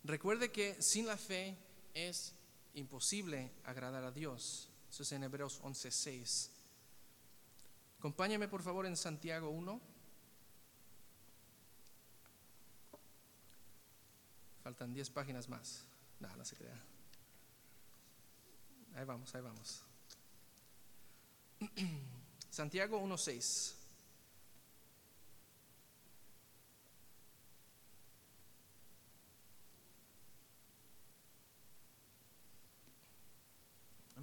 Recuerde que sin la fe es imposible agradar a Dios. Eso es en Hebreos 11:6. Acompáñame por favor en Santiago 1. Faltan 10 páginas más. Nada, no se crea. Ahí vamos, ahí vamos. Santiago 1.6.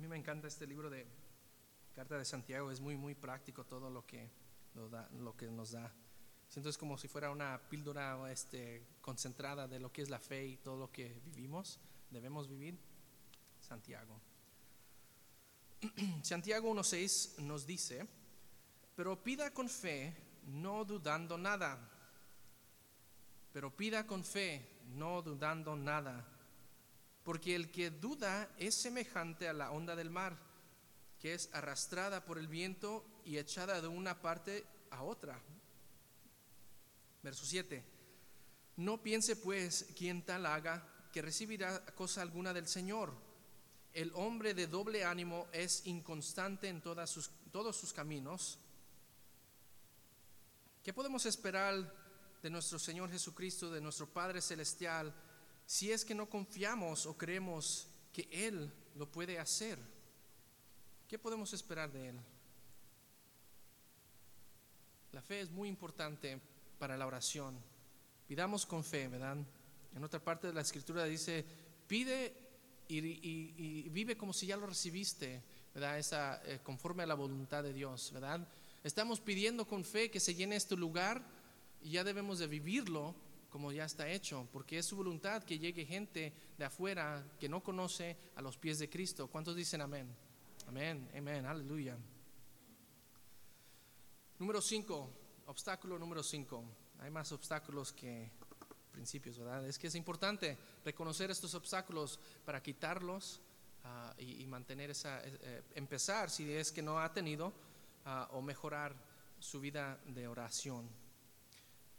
mí me encanta este libro de Carta de Santiago, es muy, muy práctico todo lo que, lo, da, lo que nos da. Siento es como si fuera una píldora este, concentrada de lo que es la fe y todo lo que vivimos, debemos vivir. Santiago. Santiago 1.6 nos dice, pero pida con fe, no dudando nada. Pero pida con fe, no dudando nada. Porque el que duda es semejante a la onda del mar, que es arrastrada por el viento y echada de una parte a otra. Verso 7. No piense pues quien tal haga que recibirá cosa alguna del Señor. El hombre de doble ánimo es inconstante en todos sus caminos ¿Qué podemos esperar de nuestro Señor Jesucristo, de nuestro Padre Celestial, si es que no confiamos o creemos que Él lo puede hacer? ¿Qué podemos esperar de Él? La fe es muy importante para la oración. Pidamos con fe, ¿verdad? En otra parte de la escritura dice, pide y, vive como si ya lo recibiste, ¿verdad? Esa, eh, conforme a la voluntad de Dios, ¿verdad? Estamos pidiendo con fe que se llene este lugar y ya debemos de vivirlo como ya está hecho, porque es su voluntad que llegue gente de afuera que no conoce a los pies de Cristo. ¿Cuántos dicen amén? Amén, amén, aleluya. Número 5, obstáculo número 5. Hay más obstáculos que principios, ¿verdad? Es que es importante reconocer estos obstáculos para quitarlos ah, y, mantener esa, eh, eh, empezar si es que no ha tenido o mejorar su vida de oración.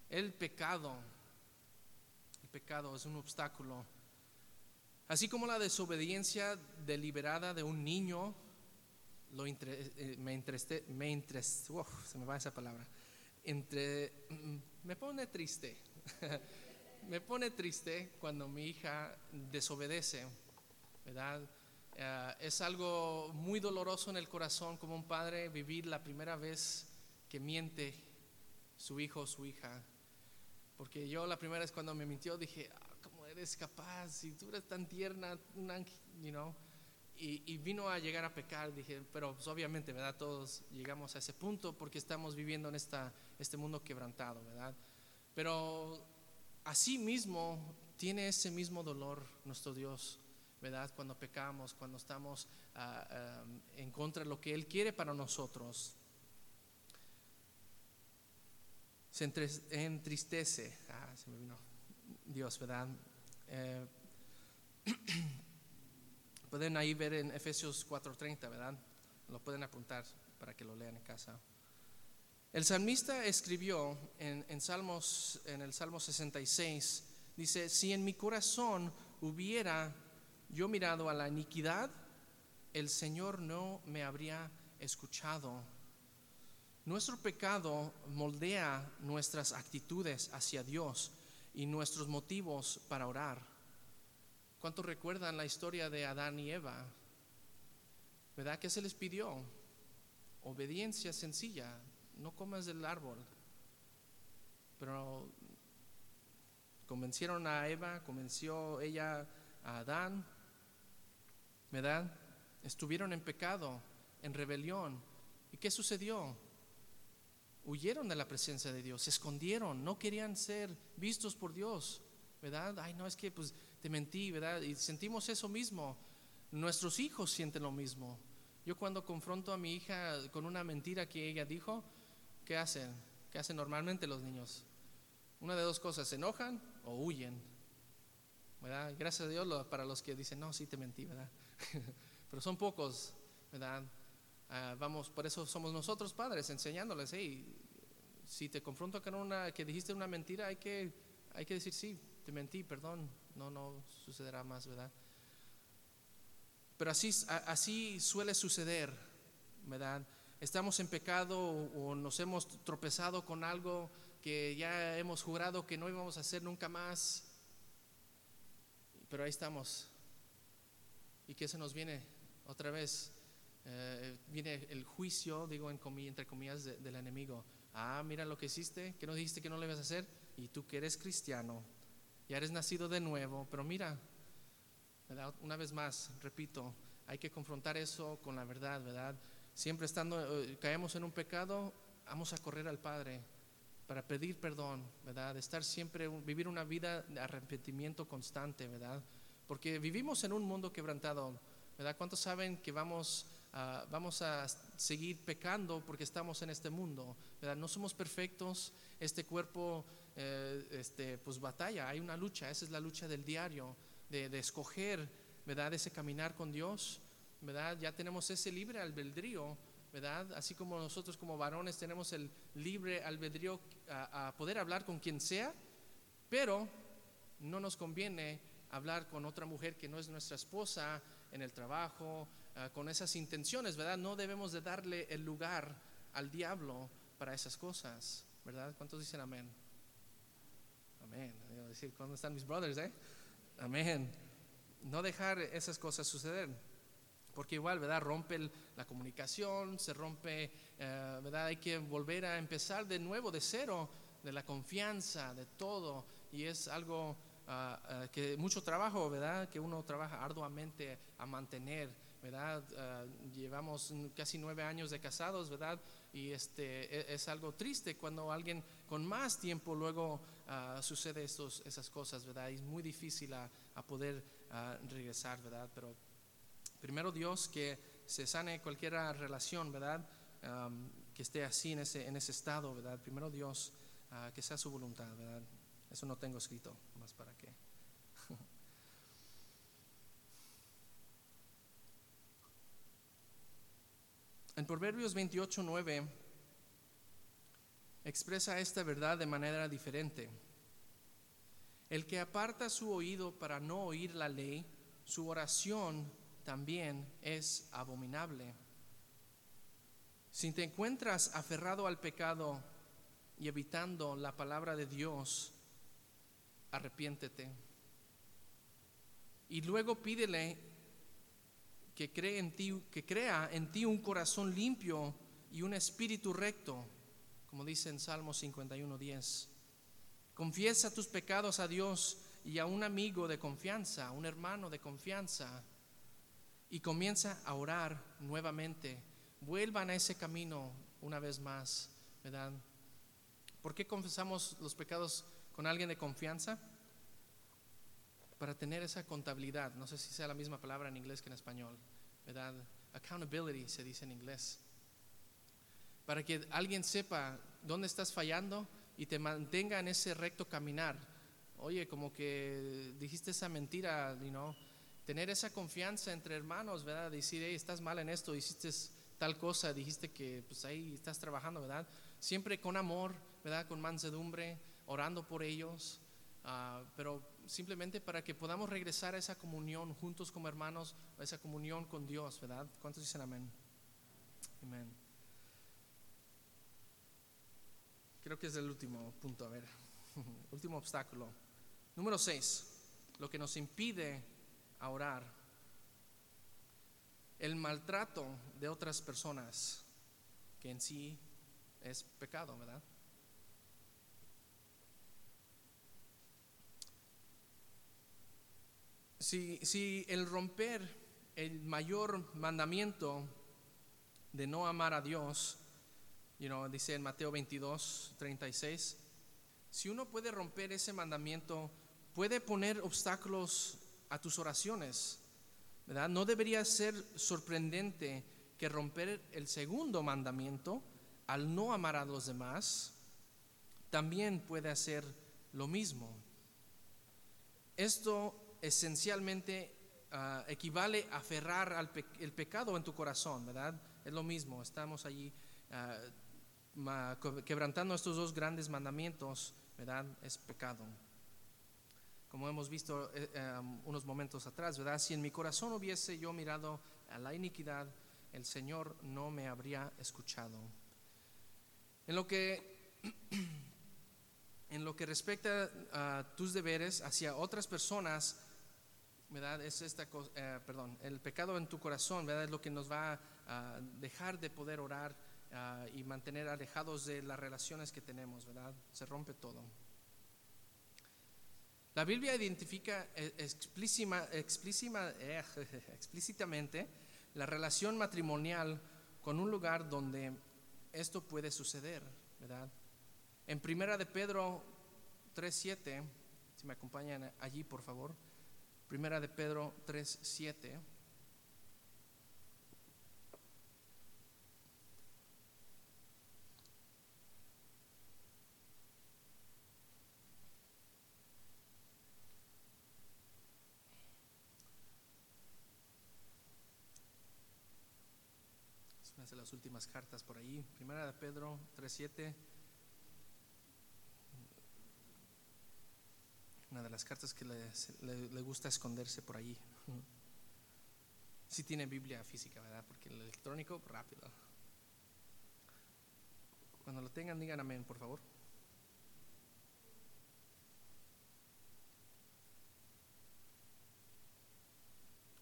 El pecado, pecado es un obstáculo. Así como la desobediencia deliberada de un niño, lo eh, me entriste, me se me va esa palabra, entre, mm, me pone triste, me pone triste cuando mi hija desobedece, ¿verdad? Eh, es algo muy doloroso en el corazón como un padre vivir la primera vez que miente su hijo o su hija. Porque yo la primera vez cuando me mintió dije, ah, ¿cómo eres capaz? Si tú eres tan tierna, un ángel, you know? Y, vino a llegar a pecar, dije, pero pues, obviamente, ¿verdad? Todos llegamos a ese punto porque estamos viviendo en esta, este mundo quebrantado, ¿verdad? Pero así mismo tiene ese mismo dolor nuestro Dios ¿verdad? Cuando pecamos, cuando estamos ah, ah, en contra de lo que Él quiere para nosotros. Se entristece. Ah, se me vino Dios, ¿verdad? Eh, pueden ahí ver en Efesios 4:30, ¿verdad? Lo pueden apuntar para que lo lean en casa. El salmista escribió en, en, Salmos, en el Salmo 66, dice, si en mi corazón hubiera yo mirado a la iniquidad, el Señor no me habría escuchado. Nuestro pecado moldea nuestras actitudes hacia Dios y nuestros motivos para orar. ¿Cuántos recuerdan la historia de Adán y Eva? ¿Verdad que se les pidió? Obediencia sencilla, no comas del árbol. Pero convencieron a Eva, convenció ella a Adán, ¿verdad? Estuvieron en pecado, en rebelión. ¿Y qué sucedió? Huyeron de la presencia de Dios, se escondieron, no querían ser vistos por Dios, ¿verdad? Ay, no, es que pues te mentí, ¿verdad? Y sentimos eso mismo. Nuestros hijos sienten lo mismo. Yo cuando confronto a mi hija con una mentira que ella dijo, ¿qué hacen? ¿Qué hacen normalmente los niños? Una de dos cosas, se enojan o huyen. ¿Verdad? Gracias a Dios para los que dicen, no, sí te mentí, ¿verdad? Pero son pocos, ¿verdad? Ah, vamos, por eso somos nosotros padres, enseñándoles, hey, si te confronto con una, que dijiste una mentira, hay que, hay que decir, sí, te mentí, perdón, no, no sucederá más, ¿verdad? Pero así, así suele suceder, ¿verdad? Estamos en pecado o nos hemos tropezado con algo que ya hemos jurado que no íbamos a hacer nunca más, pero ahí estamos. ¿Y qué se nos viene otra vez? Eh, viene el juicio, digo en entre comillas, del enemigo. Ah, mira lo que hiciste, que no dijiste que no le ibas a hacer, y tú que eres cristiano, ya eres nacido de nuevo, pero mira, una vez más, repito, hay que confrontar eso con la verdad, ¿verdad? Siempre estando, eh, caemos en un pecado, vamos a correr al Padre para pedir perdón, ¿verdad? Estar siempre, vivir una vida de arrepentimiento constante, ¿verdad? Porque vivimos en un mundo quebrantado, ¿verdad? ¿Cuántos saben que vamos, vamos a seguir pecando porque estamos en este mundo, ¿verdad? No somos perfectos, este cuerpo, eh, este, pues batalla, hay una lucha, esa es la lucha del diario, de, escoger, ¿verdad? Ese caminar con Dios, ¿verdad? Ya tenemos ese libre albedrío, ¿verdad? Así como nosotros como varones tenemos el libre albedrío a, poder hablar con quien sea, pero no nos conviene hablar con otra mujer que no es nuestra esposa en el trabajo, ah, con esas intenciones, ¿verdad? No debemos de darle el lugar al diablo para esas cosas, ¿verdad? ¿Cuántos dicen amén? Amén. decir, ¿cuándo están mis brothers, eh? Amén. No dejar esas cosas suceder. Porque igual, ¿verdad? Rompe la comunicación, se rompe, eh, ¿verdad? Hay que volver a empezar de nuevo, de cero, de la confianza, de todo. Y es algo ah, que mucho trabajo, ¿verdad? Que uno trabaja arduamente a mantener, ¿verdad? Ah, llevamos casi nueve años de casados, ¿verdad? Y este, e, es, algo triste cuando alguien con más tiempo luego sucede estos, esas cosas, ¿verdad? Es muy difícil a, poder regresar, ¿verdad? Pero Primero Dios que se sane cualquier relación, ¿verdad? que esté así en ese, en ese estado, ¿verdad? Primero Dios, ah, que sea su voluntad, ¿verdad? Eso no tengo escrito, más para qué. En Proverbios 28, 9 expresa esta verdad de manera diferente. El que aparta su oído para no oír la ley, su oración también es abominable. Si te encuentras aferrado al pecado y evitando la palabra de Dios, arrepiéntete. Y luego pídele que, cree en ti, que crea en ti un corazón limpio y un espíritu recto, como dice en Salmo 51:10. Confiesa tus pecados a Dios y a un amigo de confianza, un hermano de confianza y comienza a orar nuevamente. Vuelvan a ese camino una vez más, ¿verdad? ¿Por qué confesamos los pecados con alguien de confianza? Para tener esa contabilidad. No sé si sea la misma palabra en inglés que en español, ¿verdad? Accountability se dice en inglés. Para que alguien sepa dónde estás fallando y te mantenga en ese recto caminar. Oye, como que dijiste esa mentira, you know, tener esa confianza entre hermanos, ¿verdad? Decir, hey, estás mal en esto, hiciste tal cosa, dijiste que pues ahí estás trabajando, ¿verdad? Siempre con amor, ¿verdad? Con mansedumbre, orando por ellos, ah, pero simplemente para que podamos regresar a esa comunión juntos como hermanos, a esa comunión con Dios, ¿verdad? ¿Cuántos dicen amén? Amén. Creo que es el último punto, a ver, último obstáculo. Número 6, lo que nos impide orar. El maltrato de otras personas, que en sí es pecado, ¿verdad? Si, si el romper el mayor mandamiento de no amar a Dios, you dice en Mateo 22, 36, si uno puede romper ese mandamiento, puede poner obstáculos a tus oraciones, ¿verdad? No debería ser sorprendente que romper el segundo mandamiento al no amar a los demás también puede hacer lo mismo. Esto esencialmente ah, equivale a aferrar al el pecado en tu corazón, ¿verdad? Es lo mismo, estamos allí ah, quebrantando estos dos grandes mandamientos, ¿verdad? Es pecado como hemos visto eh, em, unos momentos atrás, ¿verdad? Si en mi corazón hubiese yo mirado a la iniquidad, el Señor no me habría escuchado. En lo que, en lo que respecta a tus deberes hacia otras personas, Es esta eh, perdón, el pecado en tu corazón, ¿verdad? Es lo que nos va a dejar de poder orar ah, y mantener alejados de las relaciones que tenemos, ¿verdad? Se rompe todo. La Biblia identifica eh, eh, explícitamente la relación matrimonial con un lugar donde esto puede suceder, ¿verdad? En Primera de Pedro 3.7, si me acompañan allí por favor, Primera de Pedro 3.7. de las últimas cartas por ahí. Primera de Pedro 3.7. Una de las cartas que le, gusta esconderse por allí. Si tiene Biblia física, ¿verdad? Porque el electrónico, rápido. Cuando lo tengan, digan amén, por favor.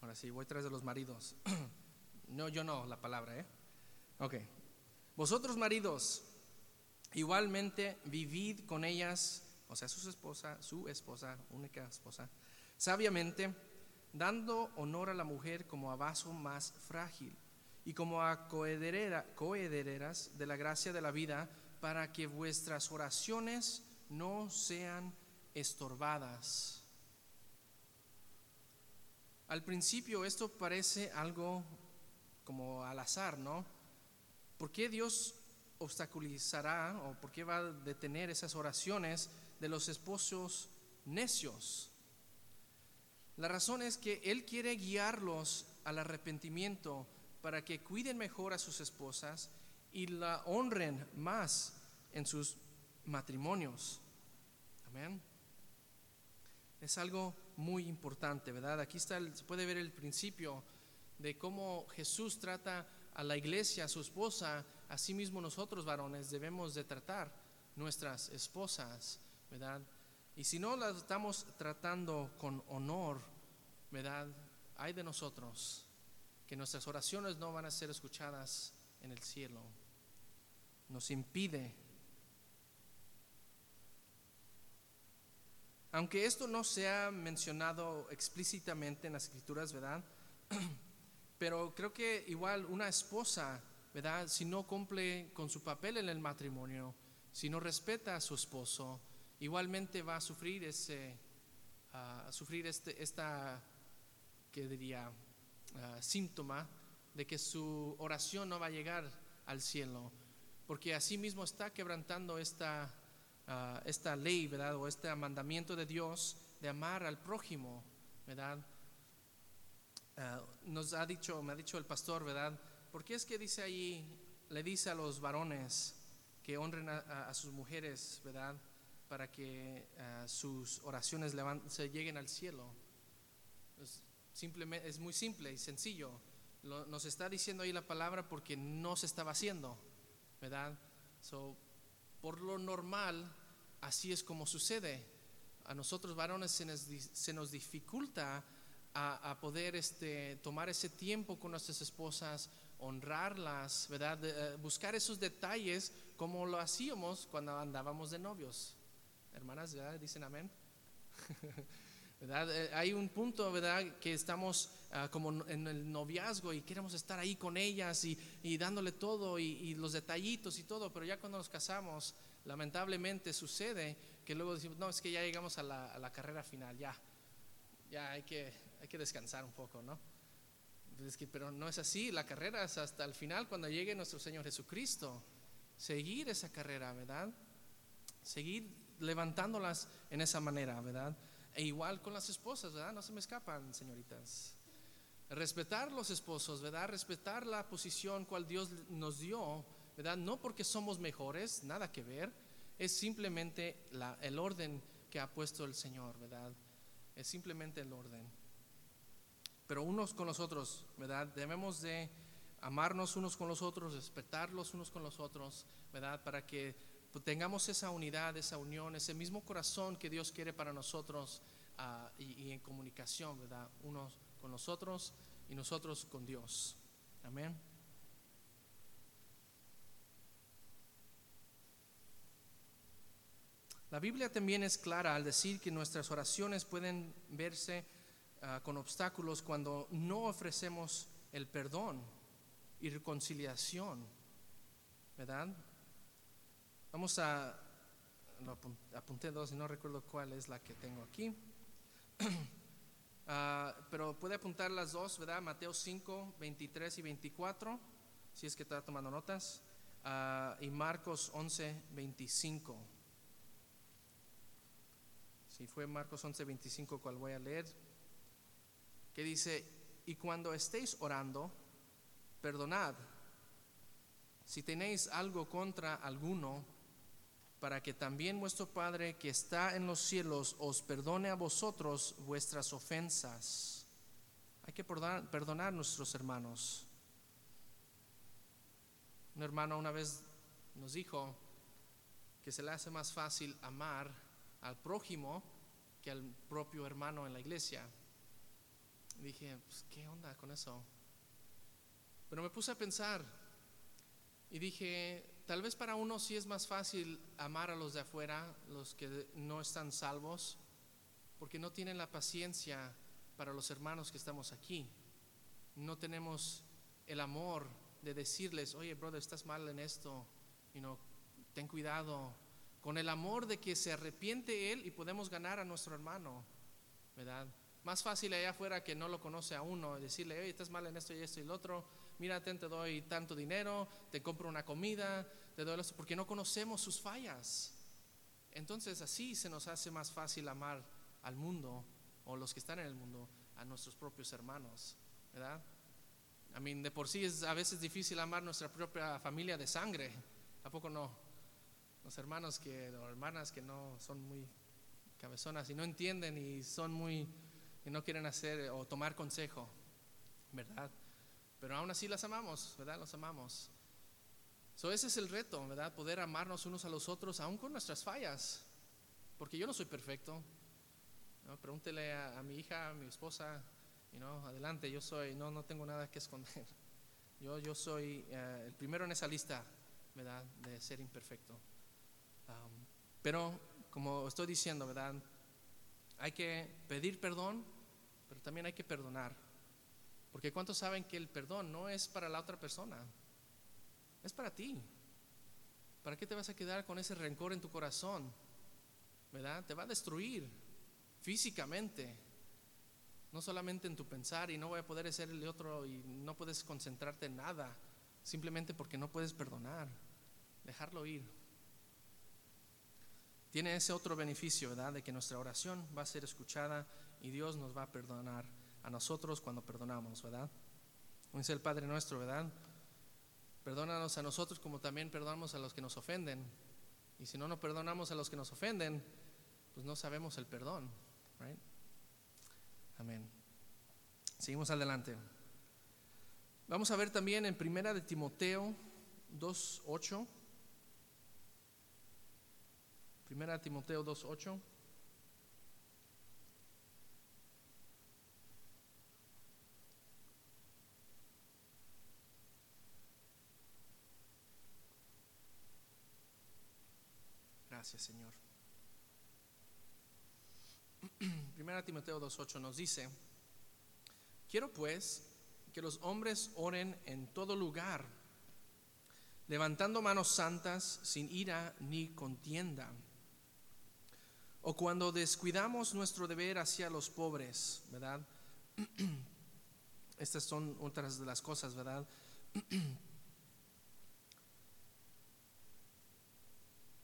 Ahora sí, voy tras de los maridos. No, yo no, la palabra, ¿eh? Ok. Vosotros maridos, igualmente vivid con ellas, o sea, su esposa, su esposa, única esposa, sabiamente, dando honor a la mujer como a vaso más frágil y como a cohedereras de la gracia de la vida, para que vuestras oraciones no sean estorbadas. Al principio esto parece algo como al azar, ¿no? ¿Por qué Dios obstaculizará o por qué va a detener esas oraciones de los esposos necios? La razón es que Él quiere guiarlos al arrepentimiento para que cuiden mejor a sus esposas y la honren más en sus matrimonios. Amén. Es algo muy importante, ¿verdad? Aquí está, se puede ver el principio de cómo Jesús trata a la iglesia, a su esposa, asimismo nosotros varones debemos de tratar nuestras esposas, ¿verdad? Y si no las estamos tratando con honor, ¿verdad? Hay de nosotros que nuestras oraciones no van a ser escuchadas en el cielo. Nos impide. Aunque esto no sea mencionado explícitamente en las escrituras, ¿verdad? Pero creo que igual una esposa, ¿verdad? Si no cumple con su papel en el matrimonio, si no respeta a su esposo, igualmente va a sufrir ese, uh, sufrir este, esta, que diría, uh, síntoma de que su oración no va a llegar al cielo, porque así mismo está quebrantando esta, ah, esta ley, ¿verdad? O este mandamiento de Dios de amar al prójimo, ¿verdad? Ah, nos ha dicho, me ha dicho el pastor, ¿verdad? ¿Por qué es que dice ahí, le dice a los varones que honren a, sus mujeres, ¿verdad? Para que ah, sus oraciones se lleguen al cielo. Es, muy simple y sencillo. nos está diciendo ahí la palabra porque no se estaba haciendo, ¿verdad? Por lo normal, así es como sucede. A nosotros varones se nos, se nos dificulta a, poder este, tomar ese tiempo con nuestras esposas, honrarlas, ¿verdad? Eh, buscar esos detalles como lo hacíamos cuando andábamos de novios. Hermanas, ¿verdad? Dicen amén. ¿verdad? Eh, hay un punto, ¿verdad? Que estamos ah, como en el noviazgo y queremos estar ahí con ellas y, dándole todo y, los detallitos y todo, pero ya cuando nos casamos, lamentablemente sucede que luego decimos, no, es que ya llegamos a la, carrera final, ya, ya hay que hay que descansar un poco, ¿no? pero no es así, la carrera es hasta el final cuando llegue nuestro Señor Jesucristo. Seguir esa carrera, ¿verdad? Seguir levantándolas en esa manera, ¿verdad? E igual con las esposas, ¿verdad? No se me escapan, señoritas. Respetar los esposos, ¿verdad? Respetar la posición cual Dios nos dio, ¿verdad? No porque somos mejores, nada que ver, es simplemente el orden que ha puesto el Señor, ¿verdad? Es simplemente el orden pero unos con los otros, ¿verdad? Debemos de amarnos unos con los otros, respetarlos unos con los otros, ¿verdad? Para que tengamos esa unidad, esa unión, ese mismo corazón que Dios quiere para nosotros ah, y, en comunicación, ¿verdad? Unos con nosotros y nosotros con Dios. Amén. La Biblia también es clara al decir que nuestras oraciones pueden verse Ah, con obstáculos cuando no ofrecemos el perdón y reconciliación, ¿verdad? Vamos a, apunté dos y no recuerdo cuál es la que tengo aquí, ah, pero puede apuntar las dos, ¿verdad? Mateo 5, 23 y 24, si es que está tomando notas, ah, y Marcos 11, 25. Si fue Marcos 11, 25, cual voy a leer que dice, y cuando estéis orando, perdonad si tenéis algo contra alguno, para que también vuestro Padre que está en los cielos os perdone a vosotros vuestras ofensas. Hay que perdonar, a nuestros hermanos. Un hermano una vez nos dijo que se le hace más fácil amar al prójimo que al propio hermano en la iglesia dije, pues, ¿qué onda con eso? Pero me puse a pensar y dije, tal vez para uno sí es más fácil amar a los de afuera, los que no están salvos, porque no tienen la paciencia para los hermanos que estamos aquí. No tenemos el amor de decirles, oye, brother, estás mal en esto, y no ten cuidado. Con el amor de que se arrepiente él y podemos ganar a nuestro hermano, ¿verdad? Más fácil allá afuera que no lo conoce a uno, decirle, oye, estás mal en esto y esto y lo otro, mírate, te doy tanto dinero, te compro una comida, esto, porque no conocemos sus fallas. Entonces así se nos hace más fácil amar al mundo o los que están en el mundo, a nuestros propios hermanos, ¿verdad? A mí de por sí es a veces difícil amar nuestra propia familia de sangre, ¿a poco no? Los hermanos que, o hermanas que no son muy cabezonas y no entienden y son muy y no quieren hacer o tomar consejo, ¿verdad? Pero aún así las amamos, ¿verdad? Los amamos. So, ese es el reto, ¿verdad? Poder amarnos unos a los otros, aún con nuestras fallas. Porque yo no soy perfecto. ¿no? Pregúntele a, mi hija, a mi esposa, y no, adelante, yo soy, no, no tengo nada que esconder. Yo, yo soy eh, el primero en esa lista, ¿verdad? De ser imperfecto. Um, pero, como estoy diciendo, ¿verdad? Hay que pedir perdón, pero también hay que perdonar. Porque ¿cuántos saben que el perdón no es para la otra persona? Es para ti. ¿Para qué te vas a quedar con ese rencor en tu corazón? ¿Verdad? Te va a destruir físicamente. No solamente en tu pensar y no voy a poder ser el otro y no puedes concentrarte en nada. Simplemente porque no puedes perdonar. Dejarlo ir. tiene ese otro beneficio, ¿verdad? De que nuestra oración va a ser escuchada y Dios nos va a perdonar a nosotros cuando perdonamos, ¿verdad? Dice el Padre nuestro, ¿verdad? Perdónanos a nosotros como también perdonamos a los que nos ofenden. Y si no nos perdonamos a los que nos ofenden, pues no sabemos el perdón? Amén. Seguimos adelante. Vamos a ver también en Primera de Timoteo 2:8. Primera de Timoteo 2:8. Gracias, Señor. Primera Timoteo 2.8 nos dice, quiero pues que los hombres oren en todo lugar, levantando manos santas sin ira ni contienda. O cuando descuidamos nuestro deber hacia los pobres, ¿verdad? Estas son otras de las cosas, ¿verdad?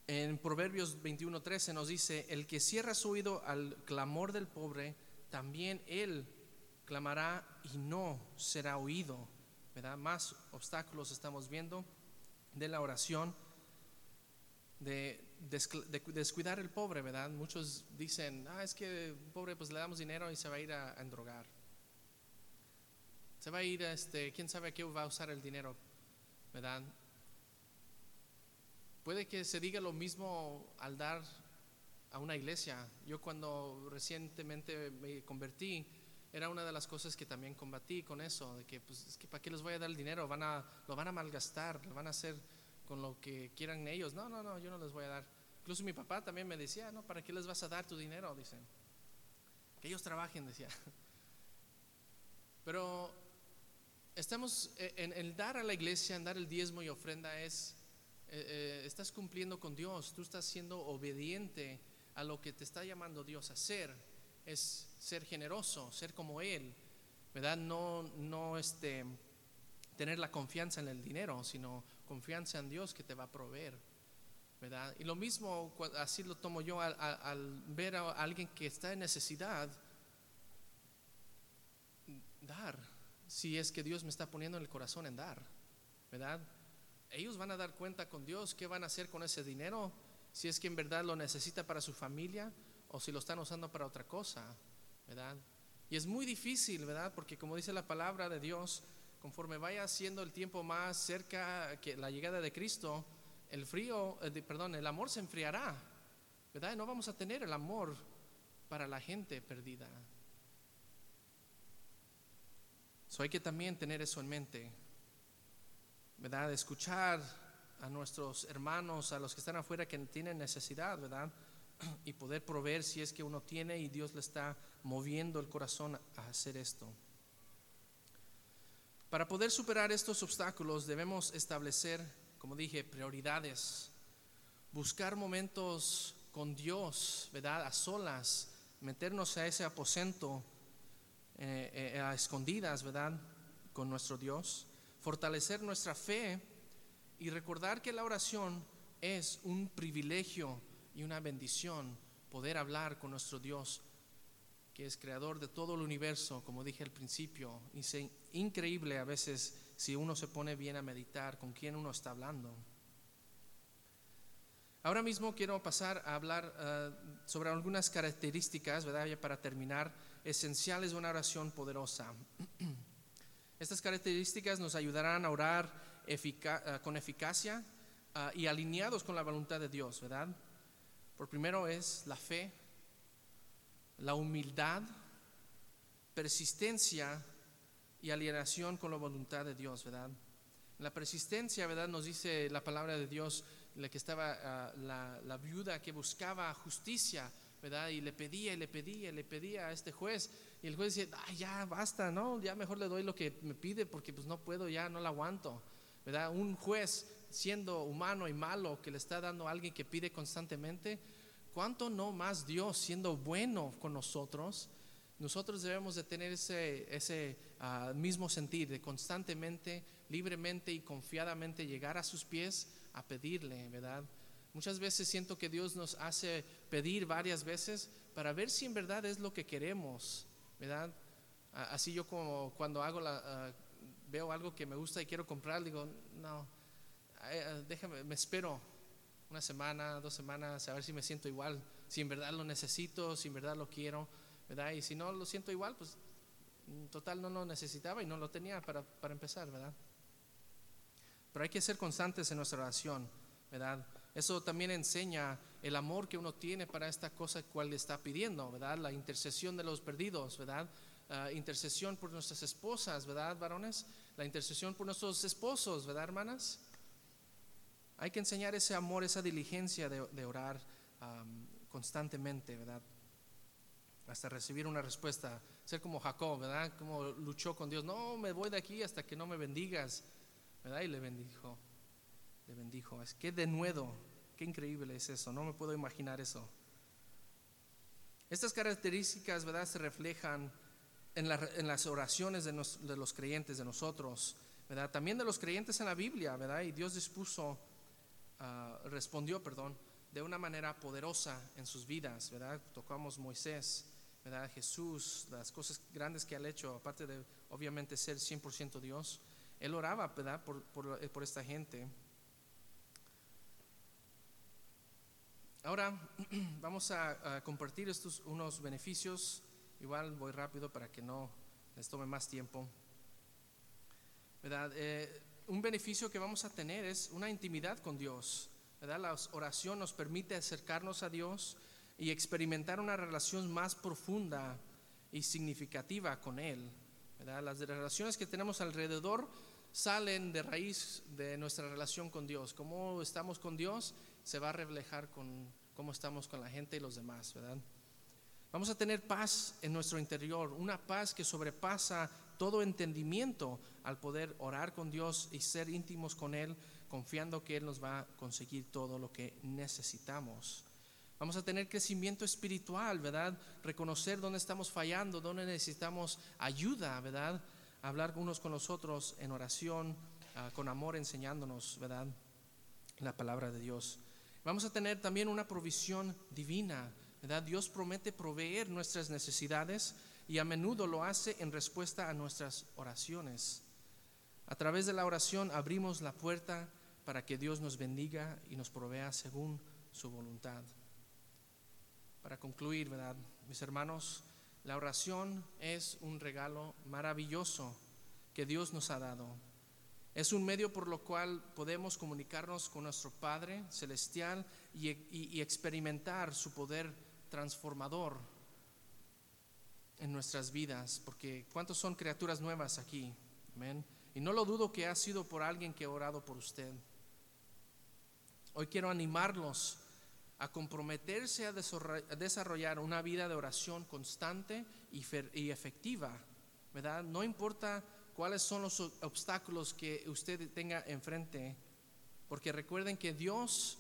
En Proverbios 21:13 nos dice, el que cierra su oído al clamor del pobre, también él clamará y no será oído. ¿verdad? Más obstáculos estamos viendo de la oración, de, descuidar el pobre, ¿verdad? Muchos dicen, ah, es que pobre pues le damos dinero y se va a ir a, a endrogar. Se va a ir, este, quién sabe a qué va a usar el dinero, ¿verdad? Puede que se diga lo mismo al dar a una iglesia. Yo cuando recientemente me convertí, era una de las cosas que también combatí con eso, de que pues es que para qué les voy a dar el dinero, van a, lo van a malgastar, lo van a hacer con lo que quieran ellos. No, no, no, yo no les voy a dar. Incluso mi papá también me decía, no, ¿para qué les vas a dar tu dinero? Dicen. Que ellos trabajen, decía. Pero estamos en el dar a la iglesia, en dar el diezmo y ofrenda es eh, eh, estás cumpliendo con Dios, tú estás siendo obediente a lo que te está llamando Dios a hacer, es ser generoso, ser como Él, ¿verdad? No, no este, tener la confianza en el dinero, sino confianza en Dios que te va a proveer, ¿verdad? Y lo mismo, así lo tomo yo al, al ver a alguien que está en necesidad, dar, si es que Dios me está poniendo en el corazón en dar, ¿verdad? Ellos van a dar cuenta con Dios qué van a hacer con ese dinero, si es que en verdad lo necesita para su familia o si lo están usando para otra cosa, ¿verdad? Y es muy difícil, ¿verdad? Porque como dice la palabra de Dios, conforme vaya siendo el tiempo más cerca que la llegada de Cristo, el frío, eh, perdón, el amor se enfriará, ¿verdad? no vamos a tener el amor para la gente perdida. So hay que también tener eso en mente. ¿Verdad? Escuchar a nuestros hermanos, a los que están afuera que tienen necesidad, ¿verdad? Y poder proveer si es que uno tiene y Dios le está moviendo el corazón a hacer esto. Para poder superar estos obstáculos debemos establecer, como dije, prioridades, buscar momentos con Dios, ¿verdad? A solas, meternos a ese aposento eh, eh, a escondidas, ¿verdad? Con nuestro Dios fortalecer nuestra fe y recordar que la oración es un privilegio y una bendición poder hablar con nuestro Dios, que es creador de todo el universo, como dije al principio. Y es increíble a veces si uno se pone bien a meditar con quién uno está hablando. Ahora mismo quiero pasar a hablar eh, sobre algunas características, ¿verdad? Ya para terminar, esenciales de una oración poderosa. Estas características nos ayudarán a orar eh, con eficacia ah, y alineados con la voluntad de Dios, ¿verdad? Por primero es la fe, la humildad, persistencia y alienación con la voluntad de Dios, ¿verdad? La persistencia, ¿verdad? Nos dice la palabra de Dios, la que estaba ah, la, viuda que buscaba justicia, ¿verdad? Y le pedía le pedía le pedía a este juez y el juez dice, ya basta, no, ya mejor le doy lo que me pide porque pues no puedo, ya no la aguanto. ¿Verdad? Un juez siendo humano y malo que le está dando a alguien que pide constantemente, ¿cuánto no más Dios siendo bueno con nosotros? Nosotros debemos de tener ese, ese ah, mismo sentir de constantemente, libremente y confiadamente llegar a sus pies a pedirle, ¿verdad? Muchas veces siento que Dios nos hace pedir varias veces para ver si en verdad es lo que queremos, ¿verdad? Así yo como cuando hago la, veo algo que me gusta y quiero comprar, digo, no, déjame, me espero una semana, dos semanas, a ver si me siento igual, si en verdad lo necesito, si en verdad lo quiero, ¿verdad? Y si no lo siento igual, pues total no lo necesitaba y no lo tenía para, para empezar, ¿verdad? Pero hay que ser constantes en nuestra oración, ¿verdad? Eso también enseña el amor que uno tiene para esta cosa cual le está pidiendo, ¿verdad? La intercesión de los perdidos, ¿verdad? Uh, intercesión por nuestras esposas, ¿verdad, varones? La intercesión por nuestros esposos, ¿verdad, hermanas? Hay que enseñar ese amor, esa diligencia de, orar constantemente, ¿verdad? Hasta recibir una respuesta. Ser como Jacob, ¿verdad? Como luchó con Dios. No, me voy de aquí hasta que no me bendigas, ¿verdad? Y le bendijo. Le bendijo. Es que de nuevo Qué increíble es eso, no me puedo imaginar eso. Estas características, ¿verdad?, se reflejan en, las oraciones de, los creyentes, de nosotros, ¿verdad? También de los creyentes en la Biblia, ¿verdad? Y Dios dispuso, ah, respondió, perdón, de una manera poderosa en sus vidas, ¿verdad? Tocamos Moisés, ¿verdad? Jesús, las cosas grandes que ha hecho, aparte de obviamente ser 100% Dios, Él oraba, ¿verdad? Por, por esta gente. Ahora vamos a, compartir estos unos beneficios. Igual voy rápido para que no les tome más tiempo. ¿Verdad? Eh, un beneficio que vamos a tener es una intimidad con Dios. ¿verdad? La oración nos permite acercarnos a Dios y experimentar una relación más profunda y significativa con Él. ¿verdad? Las relaciones que tenemos alrededor salen de raíz de nuestra relación con Dios. Cómo estamos con Dios se va a reflejar con cómo estamos con la gente y los demás, ¿verdad? Vamos a tener paz en nuestro interior, una paz que sobrepasa todo entendimiento al poder orar con Dios y ser íntimos con Él, confiando que Él nos va a conseguir todo lo que necesitamos. Vamos a tener crecimiento espiritual, ¿verdad? Reconocer dónde estamos fallando, dónde necesitamos ayuda, ¿verdad? Hablar unos con los otros en oración, ah, con amor, enseñándonos, ¿verdad? La palabra de Dios. Vamos a tener también una provisión divina, ¿verdad? Dios promete proveer nuestras necesidades y a menudo lo hace en respuesta a nuestras oraciones. A través de la oración abrimos la puerta para que Dios nos bendiga y nos provea según su voluntad. Para concluir, ¿verdad? Mis hermanos, la oración es un regalo maravilloso que Dios nos ha dado. Es un medio por lo cual podemos comunicarnos con nuestro Padre Celestial y, experimentar su poder transformador en nuestras vidas, porque ¿cuántos son criaturas nuevas aquí? Amén. Y no lo dudo que ha sido por alguien que ha orado por usted. Hoy quiero animarlos a comprometerse a desarrollar una vida de oración constante y efectiva, ¿verdad? No importa cuáles son los obstáculos que usted tenga enfrente, porque recuerden que Dios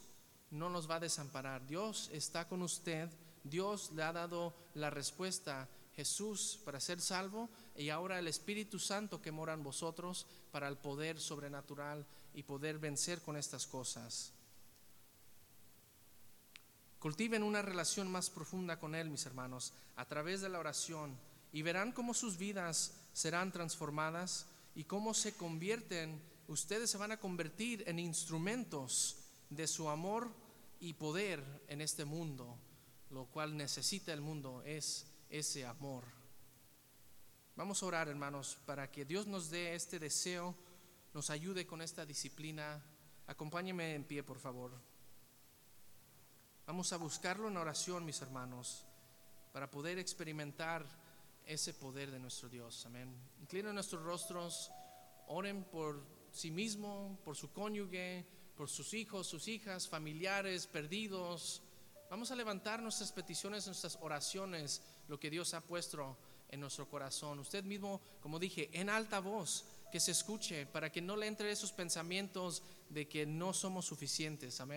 no nos va a desamparar, Dios está con usted, Dios le ha dado la respuesta, Jesús para ser salvo y ahora el Espíritu Santo que mora en vosotros para el poder sobrenatural y poder vencer con estas cosas. Cultiven una relación más profunda con Él, mis hermanos, a través de la oración y verán cómo sus vidas serán transformadas y cómo se convierten, ustedes se van a convertir en instrumentos de su amor y poder en este mundo. Lo cual necesita el mundo es ese amor. Vamos a orar, hermanos, para que Dios nos dé este deseo, nos ayude con esta disciplina. Acompáñeme en pie, por favor. Vamos a buscarlo en oración, mis hermanos, para poder experimentar ese poder de nuestro Dios. Amén. Inclinen nuestros rostros, oren por sí mismo, por su cónyuge, por sus hijos, sus hijas, familiares, perdidos. Vamos a levantar nuestras peticiones, nuestras oraciones, lo que Dios ha puesto en nuestro corazón. Usted mismo, como dije, en alta voz, que se escuche para que no le entre esos pensamientos de que no somos suficientes. Amén.